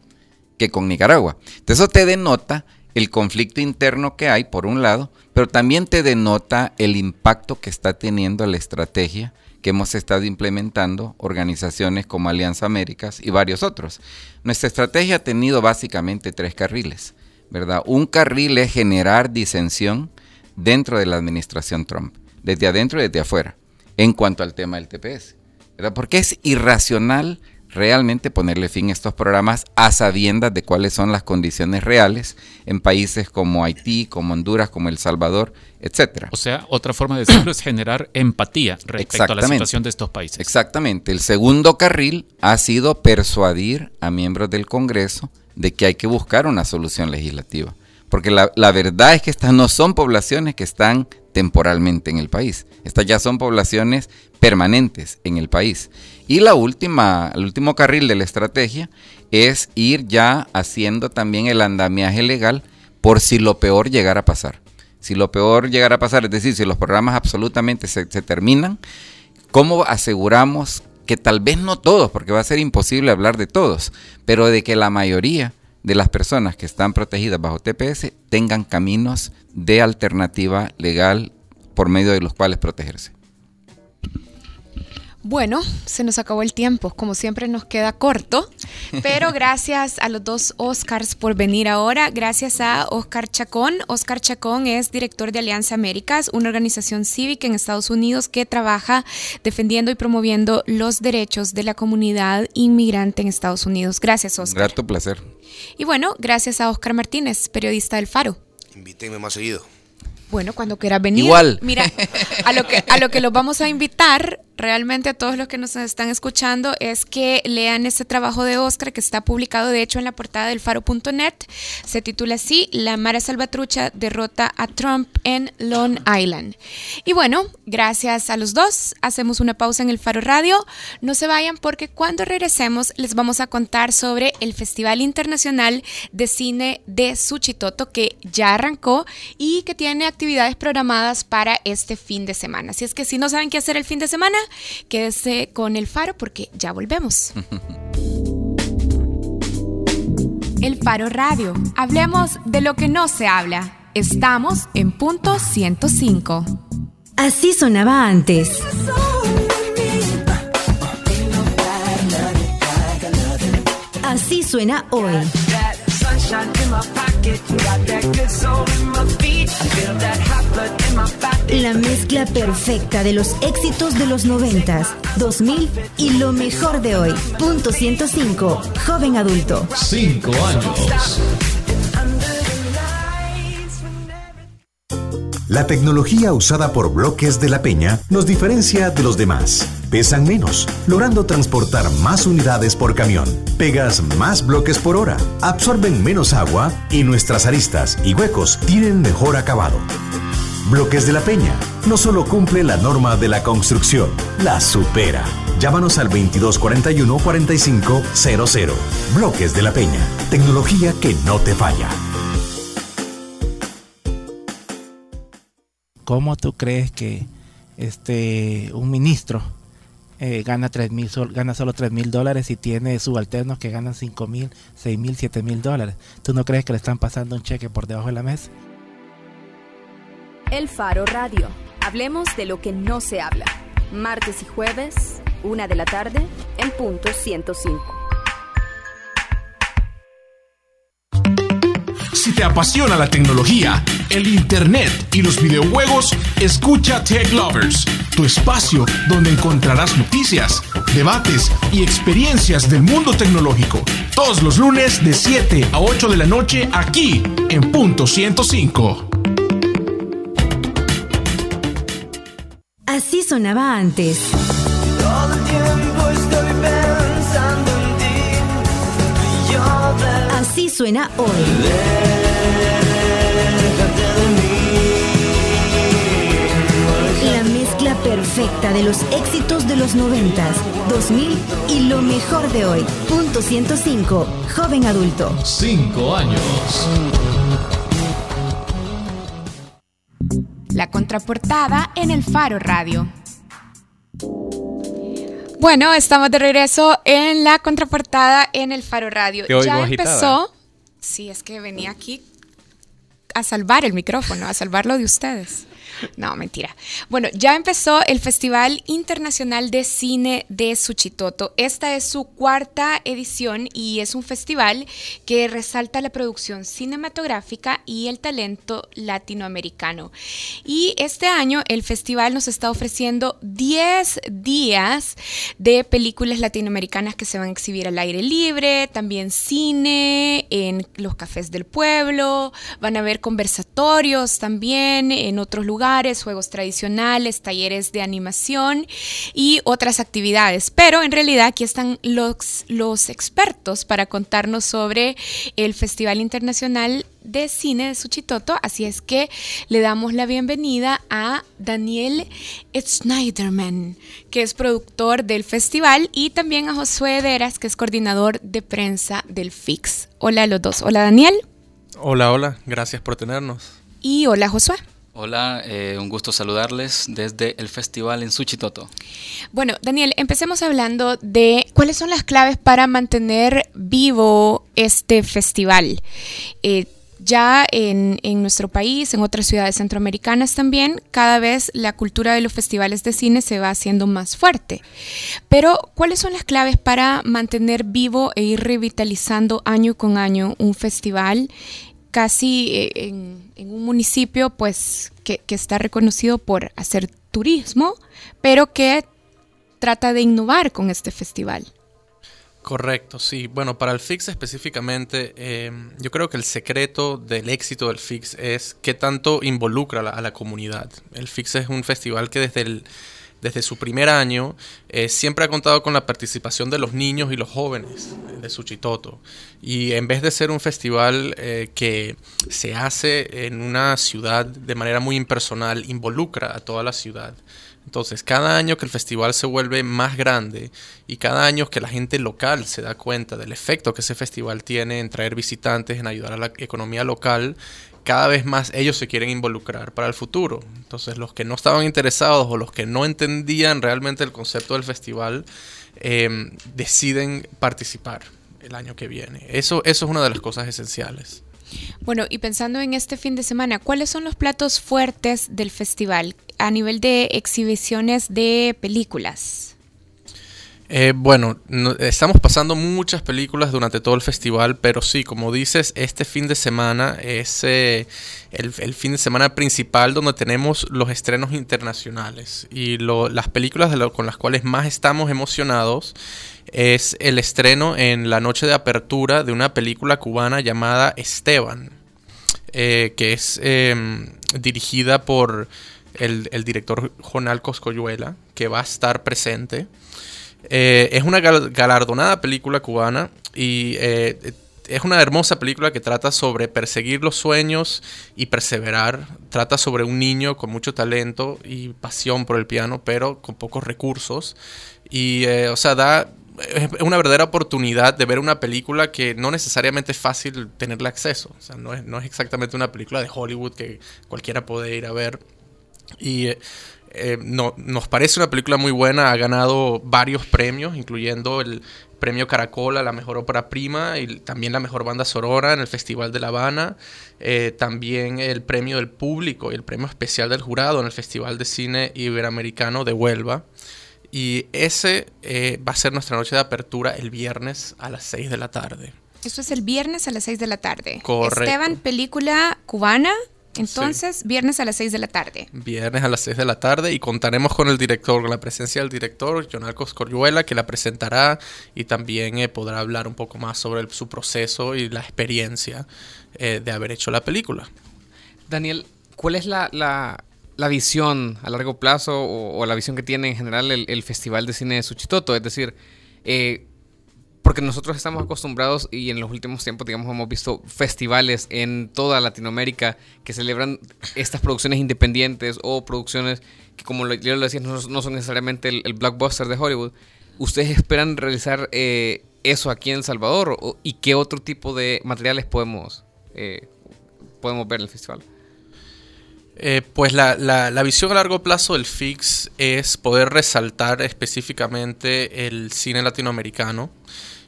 que con Nicaragua. Entonces eso te denota el conflicto interno que hay, por un lado, pero también te denota el impacto que está teniendo la estrategia que hemos estado implementando organizaciones como Alianza Américas y varios otros. Nuestra estrategia ha tenido básicamente tres carriles, ¿verdad? Un carril es generar disensión dentro de la administración Trump, desde adentro y desde afuera, en cuanto al tema del TPS, ¿verdad? Porque es irracional realmente ponerle fin a estos programas a sabiendas de cuáles son las condiciones reales en países como Haití, como Honduras, como El Salvador, etcétera. O sea, otra forma de decirlo es generar empatía respecto a la situación de estos países. Exactamente. El segundo carril ha sido persuadir a miembros del Congreso de que hay que buscar una solución legislativa. Porque la, la verdad es que estas no son poblaciones que están temporalmente en el país. Estas ya son poblaciones permanentes en el país. Y la última, el último carril de la estrategia es ir ya haciendo también el andamiaje legal por si lo peor llegara a pasar. Si lo peor llegara a pasar, es decir, si los programas absolutamente se, se terminan, ¿cómo aseguramos que tal vez no todos, porque va a ser imposible hablar de todos, pero de que la mayoría de las personas que están protegidas bajo TPS tengan caminos de alternativa legal por medio de los cuales protegerse. Bueno, se nos acabó el tiempo, como siempre nos queda corto, pero gracias a los dos Oscars por venir ahora, gracias a Oscar Chacón. Oscar Chacón es director de Alianza Américas, una organización cívica en Estados Unidos que trabaja defendiendo y promoviendo los derechos de la comunidad inmigrante en Estados Unidos. Gracias, Oscar. Grato placer. Y bueno, gracias a Oscar Martínez, periodista del Faro. Invítenme más seguido. Bueno, cuando quieras venir. Igual. Mira, a lo que a lo que los vamos a invitar realmente a todos los que nos están escuchando es que lean este trabajo de Oscar que está publicado de hecho en la portada del faro.net. Se titula así, La Mara Salvatrucha derrota a Trump en Long Island. Y bueno, gracias a los dos. Hacemos una pausa en el Faro Radio. No se vayan porque cuando regresemos les vamos a contar sobre el Festival Internacional de Cine de Suchitoto que ya arrancó y que tiene actividades programadas para este fin de semana. Así es que si no saben qué hacer el fin de semana, quédese con el faro porque ya volvemos. El Faro Radio. Hablemos de lo que no se habla. Estamos en punto 105. Así sonaba antes. Así suena hoy. La mezcla perfecta de los éxitos de los 90, 2000 y lo mejor de hoy. Punto 105, joven adulto. Cinco años. La tecnología usada por Bloques de la Peña nos diferencia de los demás. Pesan menos, logrando transportar más unidades por camión. Pegas más bloques por hora, absorben menos agua y nuestras aristas y huecos tienen mejor acabado. Bloques de la Peña no solo cumple la norma de la construcción, la supera. Llámanos al 2241 4500. Bloques de la Peña, tecnología que no te falla. ¿Cómo tú crees que este un ministro eh, gana tres mil sol- gana solo 3 mil dólares y tiene subalternos que ganan 5 mil, 6 mil, 7 mil dólares? ¿Tú no crees que le están pasando un cheque por debajo de la mesa? El Faro Radio. Hablemos de lo que no se habla. Martes y jueves, una de la tarde, en punto 105. Si te apasiona la tecnología, el internet y los videojuegos, escucha Tech Lovers, tu espacio donde encontrarás noticias, debates y experiencias del mundo tecnológico. Todos los lunes de 7 a 8 de la noche aquí en Punto 105. Así sonaba antes. Todo el tiempo estoy pensando en ti. Yo de- Así suena hoy. La mezcla perfecta de los éxitos de los 90s, 2000 y lo mejor de hoy. Punto 105. Joven adulto. Cinco años. La contraportada en el Faro Radio. Bueno, estamos de regreso en la contraportada en el Faro Radio. Te ya agitada. empezó. Sí, es que venía aquí a salvar el micrófono, a salvarlo de ustedes. No, mentira. Bueno, ya empezó el Festival Internacional de Cine de Suchitoto. Esta es su cuarta edición y es un festival que resalta la producción cinematográfica y el talento latinoamericano. Y este año el festival nos está ofreciendo 10 días de películas latinoamericanas que se van a exhibir al aire libre, también cine en los cafés del pueblo, van a haber conversatorios también en otros lugares, juegos tradicionales, talleres de animación y otras actividades. Pero en realidad aquí están los, los expertos para contarnos sobre el Festival Internacional de Cine de Suchitoto, así es que le damos la bienvenida a Daniel Schneiderman, que es productor del festival, y también a Josué Deras, que es coordinador de prensa del FIX. Hola a los dos. Hola Daniel Hola, hola, gracias por tenernos. y hola Josué. Hola, eh, un gusto saludarles desde el festival en Suchitoto. Bueno, Daniel, empecemos hablando de cuáles son las claves para mantener vivo este festival. Eh, ya en, en nuestro país, en otras ciudades centroamericanas también, cada vez la cultura de los festivales de cine se va haciendo más fuerte. Pero, ¿cuáles son las claves para mantener vivo e ir revitalizando año con año un festival casi eh, en, un municipio pues que, está reconocido por hacer turismo, pero que trata de innovar con este festival? Correcto, sí. Bueno, para el FIX específicamente, eh, yo creo que el secreto del éxito del FIX es qué tanto involucra a la, a la comunidad. El FIX es un festival que desde, el, desde su primer año eh, siempre ha contado con la participación de los niños y los jóvenes de Suchitoto. Y en vez de ser un festival eh, que se hace en una ciudad de manera muy impersonal, involucra a toda la ciudad. Entonces, cada año que el festival se vuelve más grande y cada año que la gente local se da cuenta del efecto que ese festival tiene en traer visitantes, en ayudar a la economía local, cada vez más ellos se quieren involucrar para el futuro. Entonces, los que no estaban interesados o los que no entendían realmente el concepto del festival, eh, deciden participar el año que viene. Eso, eso es una de las cosas esenciales. Bueno, y pensando en este fin de semana, ¿cuáles son los platos fuertes del festival a nivel de exhibiciones de películas? Eh, bueno, no- estamos pasando muchas películas durante todo el festival, pero sí, como dices, este fin de semana es eh, el, fin de semana principal donde tenemos los estrenos internacionales. Y las películas con las cuales más estamos emocionados es el estreno en la noche de apertura de una película cubana llamada Esteban, eh, que es eh, dirigida por el, el director Jonal Coscoyuela, que va a estar presente. Eh, es una gal- galardonada película cubana y eh, es una hermosa película que trata sobre perseguir los sueños y perseverar. Trata sobre un niño con mucho talento y pasión por el piano, pero con pocos recursos. Y, eh, o sea, da es una verdadera oportunidad de ver una película que no necesariamente es fácil tenerle acceso. O sea, no es, no es exactamente una película de Hollywood que cualquiera puede ir a ver. Y eh, no, nos parece una película muy buena, ha ganado varios premios, incluyendo el premio Caracol a la mejor ópera prima y también la mejor banda sonora en el Festival de La Habana, eh, también el premio del público y el premio especial del jurado en el Festival de Cine Iberoamericano de Huelva. Y ese eh, va a ser nuestra noche de apertura el viernes a las 6 de la tarde. Esto es el viernes a las 6 de la tarde. Correcto. Esteban, película cubana. Entonces, viernes a las 6 de la tarde. Viernes a las 6 de la tarde y contaremos con el director, con la presencia del director, Jonalcos Coryuela, que la presentará y también eh, podrá hablar un poco más sobre el- su proceso y la experiencia eh, de haber hecho la película. Daniel, ¿cuál es la, la- la visión a largo plazo o, o la visión que tiene en general el, el Festival de Cine de Suchitoto? Es decir, eh, porque nosotros estamos acostumbrados y en los últimos tiempos, digamos, hemos visto festivales en toda Latinoamérica que celebran estas producciones independientes o producciones que, como lo, yo lo decía, no, son necesariamente el, el blockbuster de Hollywood. ¿Ustedes esperan realizar eh, eso aquí en El Salvador? O- ¿Y qué otro tipo de materiales podemos, eh, podemos ver en el festival? Eh, pues la- la visión a largo plazo del FIX es poder resaltar específicamente el cine latinoamericano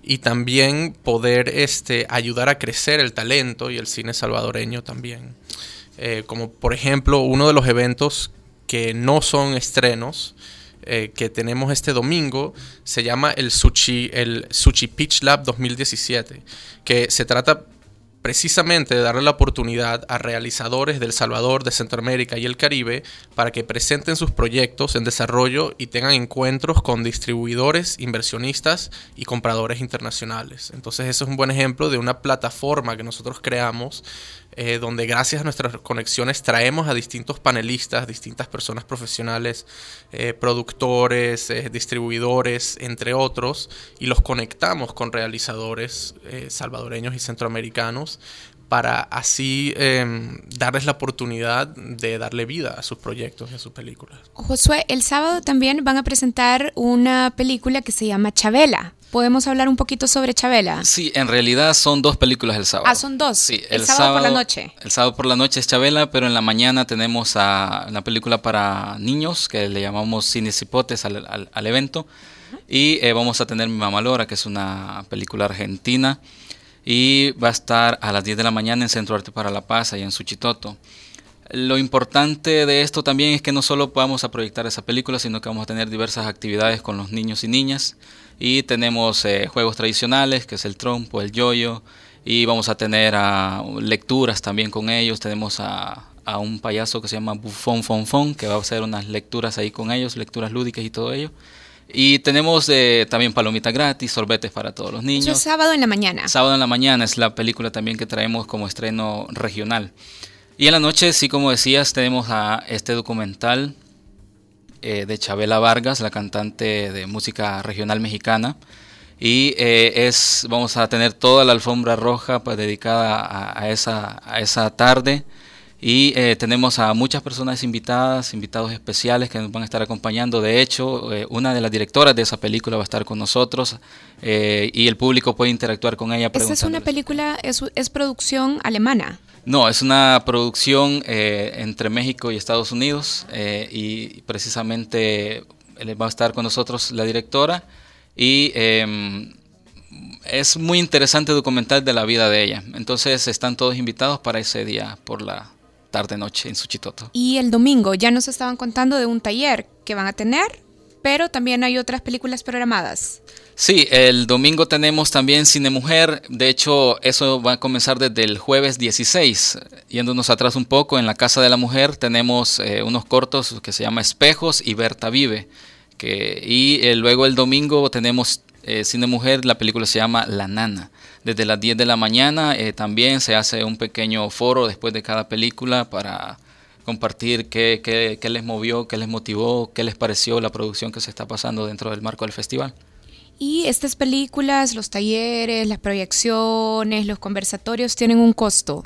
y también poder este, ayudar a crecer el talento y el cine salvadoreño también. Eh, como por ejemplo uno de los eventos que no son estrenos eh, que tenemos este domingo se llama el Sushi, el Sushi Pitch Lab 2017, que se trata precisamente de darle la oportunidad a realizadores del Salvador, de Centroamérica y el Caribe para que presenten sus proyectos en desarrollo y tengan encuentros con distribuidores, inversionistas y compradores internacionales. Entonces eso es un buen ejemplo de una plataforma que nosotros creamos eh, donde gracias a nuestras conexiones traemos a distintos panelistas, distintas personas profesionales, eh, productores, eh, distribuidores, entre otros, y los conectamos con realizadores salvadoreños y centroamericanos para así em, darles la oportunidad de darle vida a sus proyectos y a sus películas. Josué, el sábado también van a presentar una película que se llama Chabela. ¿Podemos hablar un poquito sobre Chabela? Sí, en realidad son dos películas el sábado. Ah, son dos. Sí, el, sábado, por la noche. El sábado por la noche es Chabela, pero en la mañana tenemos a una película para niños que le llamamos Cine Cipotes al, al- al evento. Y eh, vamos a tener Mi Mamá Lora, que es una película argentina. Y va a estar a las 10 de la mañana en Centro Arte para la Paz, allá en Suchitoto. Lo importante de esto también es que no solo vamos a proyectar esa película, sino que vamos a tener diversas actividades con los niños y niñas. Y tenemos eh, juegos tradicionales, que es el trompo, el yoyo. Y vamos a tener ah, lecturas también con ellos. Tenemos a, a un payaso que se llama Bufón Fon Fon, que va a hacer unas lecturas ahí con ellos, lecturas lúdicas y todo ello. Y tenemos eh, también palomitas gratis, sorbetes para todos los Eso niños. es sábado en la mañana. Sábado en la mañana es la película también que traemos como estreno regional. Y en la noche, sí, como decías, tenemos a este documental eh, de Chabela Vargas, la cantante de música regional mexicana. Y eh, es, vamos a tener toda la alfombra roja pues, dedicada a, a esa, a esa tarde. Y eh, tenemos a muchas personas invitadas, invitados especiales que nos van a estar acompañando. De hecho, eh, una de las directoras de esa película va a estar con nosotros eh, y el público puede interactuar con ella. Esta es una película, es, es producción alemana. No, es una producción eh, entre México y Estados Unidos eh, y precisamente eh, va a estar con nosotros la directora y eh, es muy interesante documental de la vida de ella. Entonces están todos invitados para ese día por la tarde noche en Suchitoto. Y el domingo ya nos estaban contando de un taller que van a tener, pero también hay otras películas programadas. Sí, el domingo tenemos también Cine Mujer. De hecho, eso va a comenzar desde el jueves 16. Yéndonos atrás un poco, en la Casa de la Mujer tenemos eh, unos cortos que se llama Espejos y Berta Vive. Y eh, luego el domingo tenemos eh, Cine Mujer, la película se llama La Nana. Desde las 10 de la mañana también se hace un pequeño foro después de cada película para compartir qué, qué, qué les movió, qué les motivó, qué les pareció la producción que se está pasando dentro del marco del festival. Y estas películas, los talleres, las proyecciones, los conversatorios tienen un costo.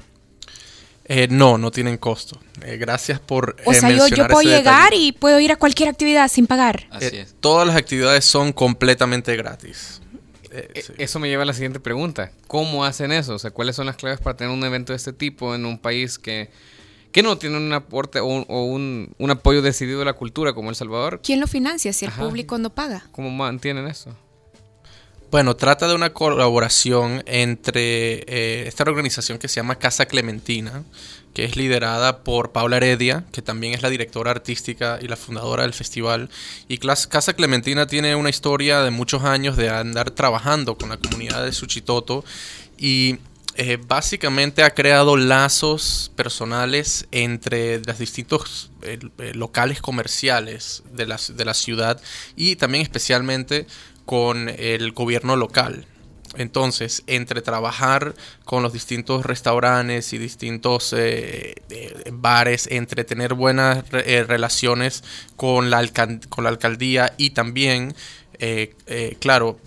Eh, no, no tienen costo. Eh, gracias por O eh, sea, yo, yo puedo llegar detalle. y puedo ir a cualquier actividad sin pagar. Eh, Todas las actividades son completamente gratis. Eh, Eso me lleva a la siguiente pregunta. ¿Cómo hacen eso? O sea, ¿cuáles son las claves para tener un evento de este tipo en un país que, que no tiene un aporte o, un, o un- un apoyo decidido de la cultura como El Salvador? ¿Quién lo financia si el Ajá. público no paga? ¿Cómo mantienen eso? Bueno, trata de una colaboración entre eh, esta organización que se llama Casa Clementina, que es liderada por Paula Heredia, que también es la directora artística y la fundadora del festival. Y Casa Clementina tiene una historia de muchos años de andar trabajando con la comunidad de Suchitoto y eh, básicamente ha creado lazos personales entre los distintos eh, locales comerciales de la, de la ciudad y también especialmente con el gobierno local. Entonces, entre trabajar con los distintos restaurantes y distintos eh, eh, bares, entre tener buenas eh, relaciones con la, con la alcaldía y también, claro,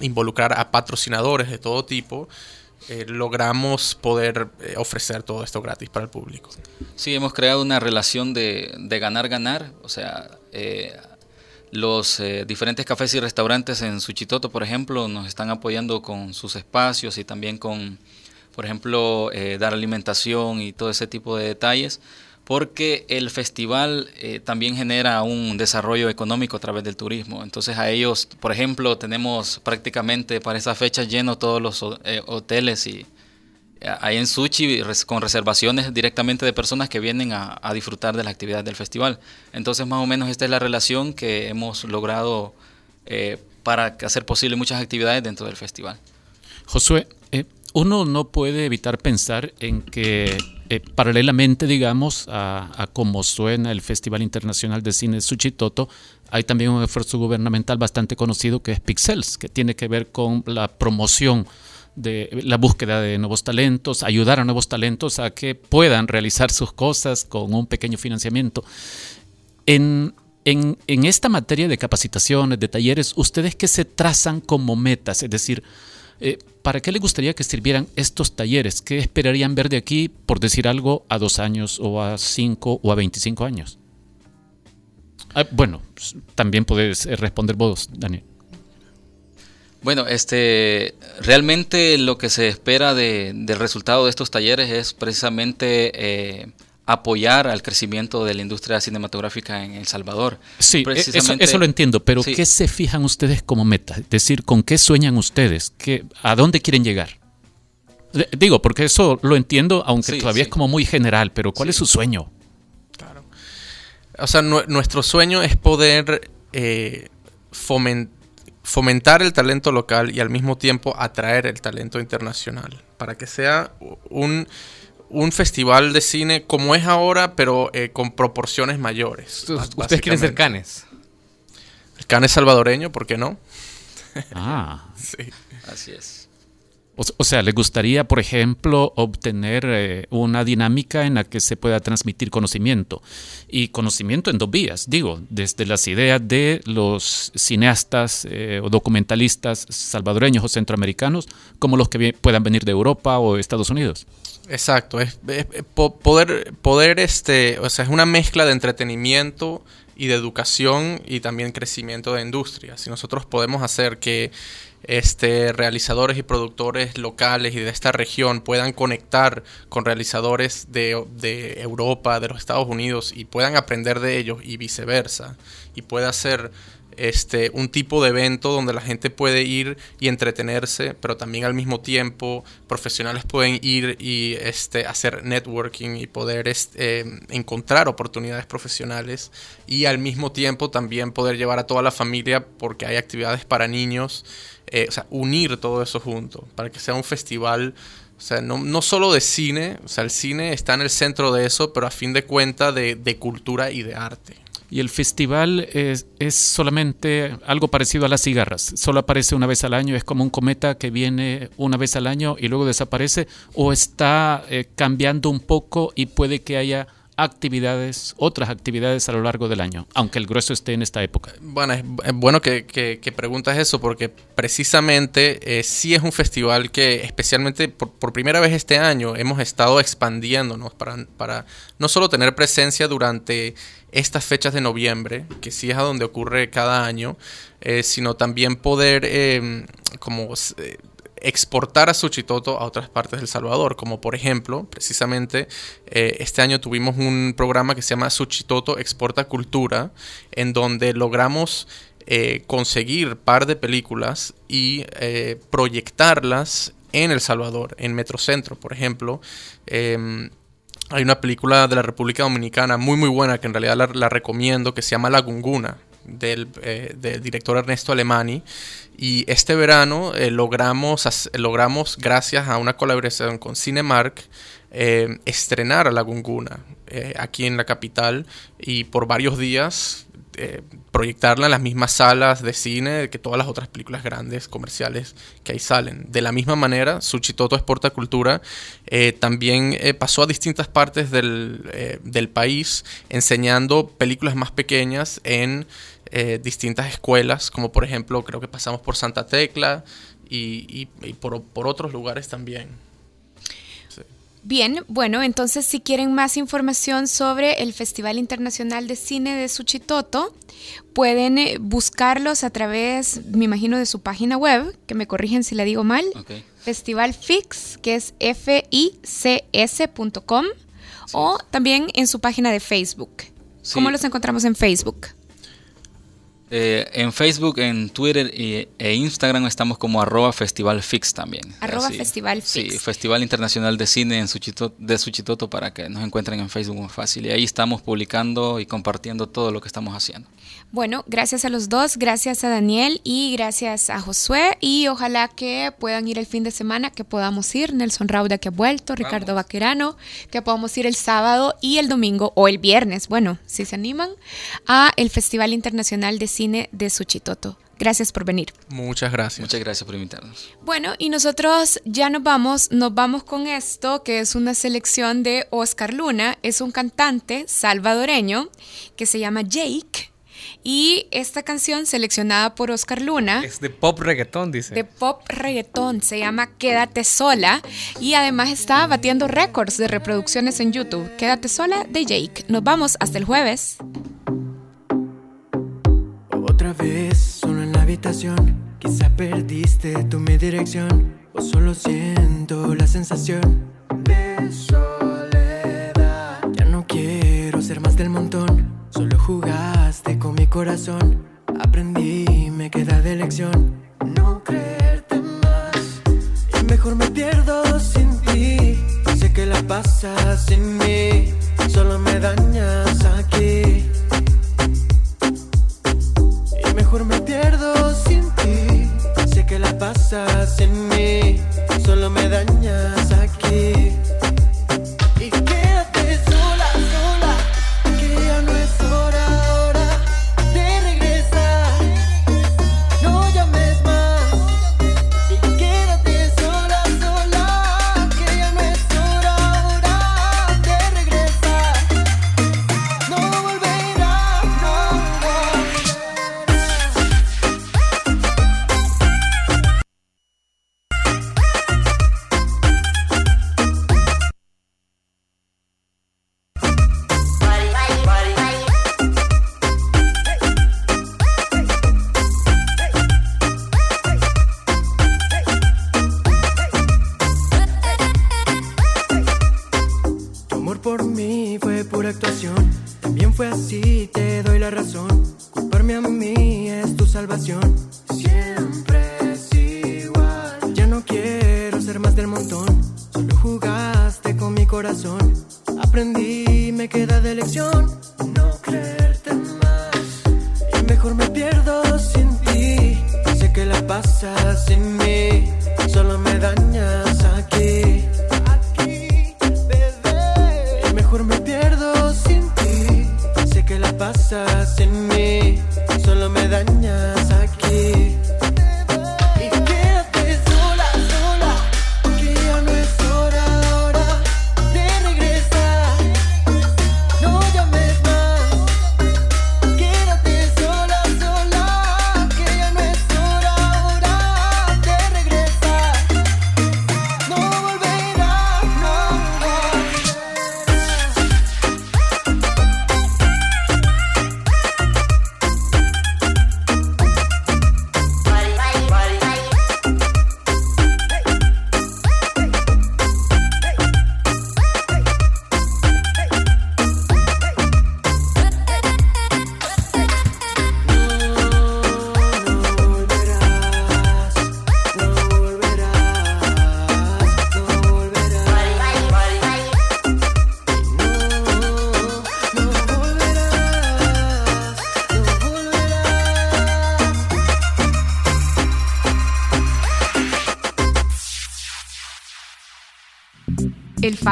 involucrar a patrocinadores de todo tipo, logramos poder ofrecer todo esto gratis para el público. Sí, hemos creado una relación de ganar-ganar, o sea, los eh, diferentes cafés y restaurantes en Suchitoto, por ejemplo, nos están apoyando con sus espacios y también con, por ejemplo, eh, dar alimentación y todo ese tipo de detalles, porque el festival eh, también genera un desarrollo económico a través del turismo. Entonces a ellos, por ejemplo, tenemos prácticamente para esa fecha lleno todos los hoteles y, hay en Suchi con reservaciones directamente de personas que vienen a, disfrutar de la actividad del festival. Entonces, más o menos esta es la relación que hemos logrado eh, para hacer posible muchas actividades dentro del festival. Josué, eh, uno no puede evitar pensar en que eh, paralelamente, digamos, a, a cómo suena el Festival Internacional de Cine Suchitoto, hay también un esfuerzo gubernamental bastante conocido que es Pixels, que tiene que ver con la promoción de la búsqueda de nuevos talentos, ayudar a nuevos talentos a que puedan realizar sus cosas con un pequeño financiamiento. En, esta materia de capacitaciones, de talleres, ¿ustedes qué se trazan como metas? Es decir, eh, ¿para qué les gustaría que sirvieran estos talleres? ¿Qué esperarían ver de aquí, por decir algo, a dos años o a cinco o a veinticinco años? Ah, bueno, también puedes eh, responder vos, Daniel. Bueno, este, realmente lo que se espera del resultado de estos talleres es precisamente eh, apoyar al crecimiento de la industria cinematográfica en El Salvador. Sí, eso, lo entiendo, pero ¿qué se fijan ustedes como meta? Es decir, ¿con qué sueñan ustedes? ¿Qué, ¿A dónde quieren llegar? Digo, porque eso lo entiendo, aunque todavía es como muy general, pero ¿cuál es su sueño? Claro. O sea, nuestro sueño es poder eh, fomentar fomentar el talento local y al mismo tiempo atraer el talento internacional, para que sea un, festival de cine como es ahora, pero eh, con proporciones mayores. ¿Ustedes quieren ser canes? El canes salvadoreño, ¿por qué no? Ah, sí. Así es. O, sea, ¿le gustaría, por ejemplo, obtener eh, una dinámica en la que se pueda transmitir conocimiento? Y conocimiento en dos vías, digo, desde las ideas de los cineastas eh, o documentalistas salvadoreños o centroamericanos, como los que puedan venir de Europa o Estados Unidos. Exacto, poder, poder, este, o sea, es una mezcla de entretenimiento y de educación y también crecimiento de industria. Si nosotros podemos hacer que este, realizadores y productores locales y de esta región puedan conectar con realizadores de, Europa, de los Estados Unidos y puedan aprender de ellos y viceversa. Y pueda ser este, un tipo de evento donde la gente puede ir y entretenerse, pero también al mismo tiempo profesionales pueden ir y este, hacer networking y poder este, encontrar oportunidades profesionales y al mismo tiempo también poder llevar a toda la familia porque hay actividades para niños, eh, unir todo eso junto para que sea un festival. O sea, no, solo de cine, o sea, el cine está en el centro de eso, pero a fin de cuentas de, de cultura y de arte. Y el festival es, solamente algo parecido a las cigarras. Solo aparece una vez al año, es como un cometa que viene una vez al año y luego desaparece, o está eh, cambiando un poco y puede que haya actividades, otras actividades a lo largo del año, aunque el grueso esté en esta época. Bueno, es, bueno que, que, preguntas eso, porque precisamente eh, sí es un festival que especialmente por, por, primera vez este año hemos estado expandiéndonos para, para no solo tener presencia durante estas fechas de noviembre, que sí es a donde ocurre cada año, eh, sino también poder em, como eh, exportar a Suchitoto a otras partes del Salvador, como por ejemplo, precisamente eh, este año tuvimos un programa que se llama Suchitoto Exporta Cultura, en donde logramos conseguir par de películas y proyectarlas en El Salvador, en Metrocentro, por ejemplo. Em, hay una película de la República Dominicana muy muy buena que en realidad la, recomiendo que se llama La Gunguna del, eh, del director Ernesto Alemani. Y este verano eh, logramos, logramos, gracias a una colaboración con Cinemark, eh, estrenar a La Gunguna eh, aquí en la capital y por varios días proyectarla en las mismas salas de cine que todas las otras películas grandes comerciales que ahí salen. De la misma manera, Suchitoto Exporta Cultura también pasó a distintas partes del, del país enseñando películas más pequeñas en eh, distintas escuelas, como por ejemplo creo que pasamos por Santa Tecla y, y- y por, por otros lugares también. Bien, bueno, entonces si quieren más información sobre el Festival Internacional de Cine de Suchitoto, pueden eh, buscarlos a través, me imagino, de su página web, que me corrigen si la digo mal, Festival Fix, que es fics.com, o también en su página de Facebook. ¿Cómo Sí. los encontramos en Facebook? Eh, en Facebook, en Twitter y- e Instagram estamos como arroba Festival Fix también. Arroba Así. Festival Sí, Fix. Festival Internacional de Cine en Suchito- de Suchitoto para que nos encuentren en Facebook muy fácil. Y ahí estamos publicando y compartiendo todo lo que estamos haciendo. Bueno, gracias a los dos, gracias a Daniel y gracias a Josué y ojalá que puedan ir el fin de semana, que podamos ir, Nelson Rauda que ha vuelto, Ricardo Vaquerano, que podamos ir el sábado y el domingo o el viernes, bueno, si se animan, a el Festival Internacional de Cine de Suchitoto. Gracias por venir. Muchas gracias. Muchas gracias por invitarnos. Bueno, y nosotros ya nos vamos, nos vamos con esto, que es una selección de Oscar Luna, es un cantante salvadoreño que se llama Jake. Y esta canción seleccionada por Oscar Luna Es de pop reggaetón, dice. de pop reggaetón se llama Quédate sola y además está batiendo récords de reproducciones en YouTube. Quédate sola de Jake. Nos vamos hasta el jueves. Otra vez, solo en la habitación. Quizá perdiste tu mi dirección. O solo siento la sensación de soledad. Ya no quiero ser más del montón. Solo jugaste con mi corazón. Aprendí, me queda de lección. No creerte más. Y mejor me pierdo sin ti. Sé que la pasas sin mí. Solo me dañas aquí. Y mejor me pierdo sin ti. Sé que la pasas en mí. Solo me dañas aquí. Por mí fue pura actuación. También fue así, te doy la razón. Culparme a mí es tu salvación. Siempre es igual. Ya no quiero ser más del montón. Solo jugaste con mi corazón. Aprendí, me queda de lección. No creerte más. Y mejor me pierdo sin ti. Sé que la pasas sin mí.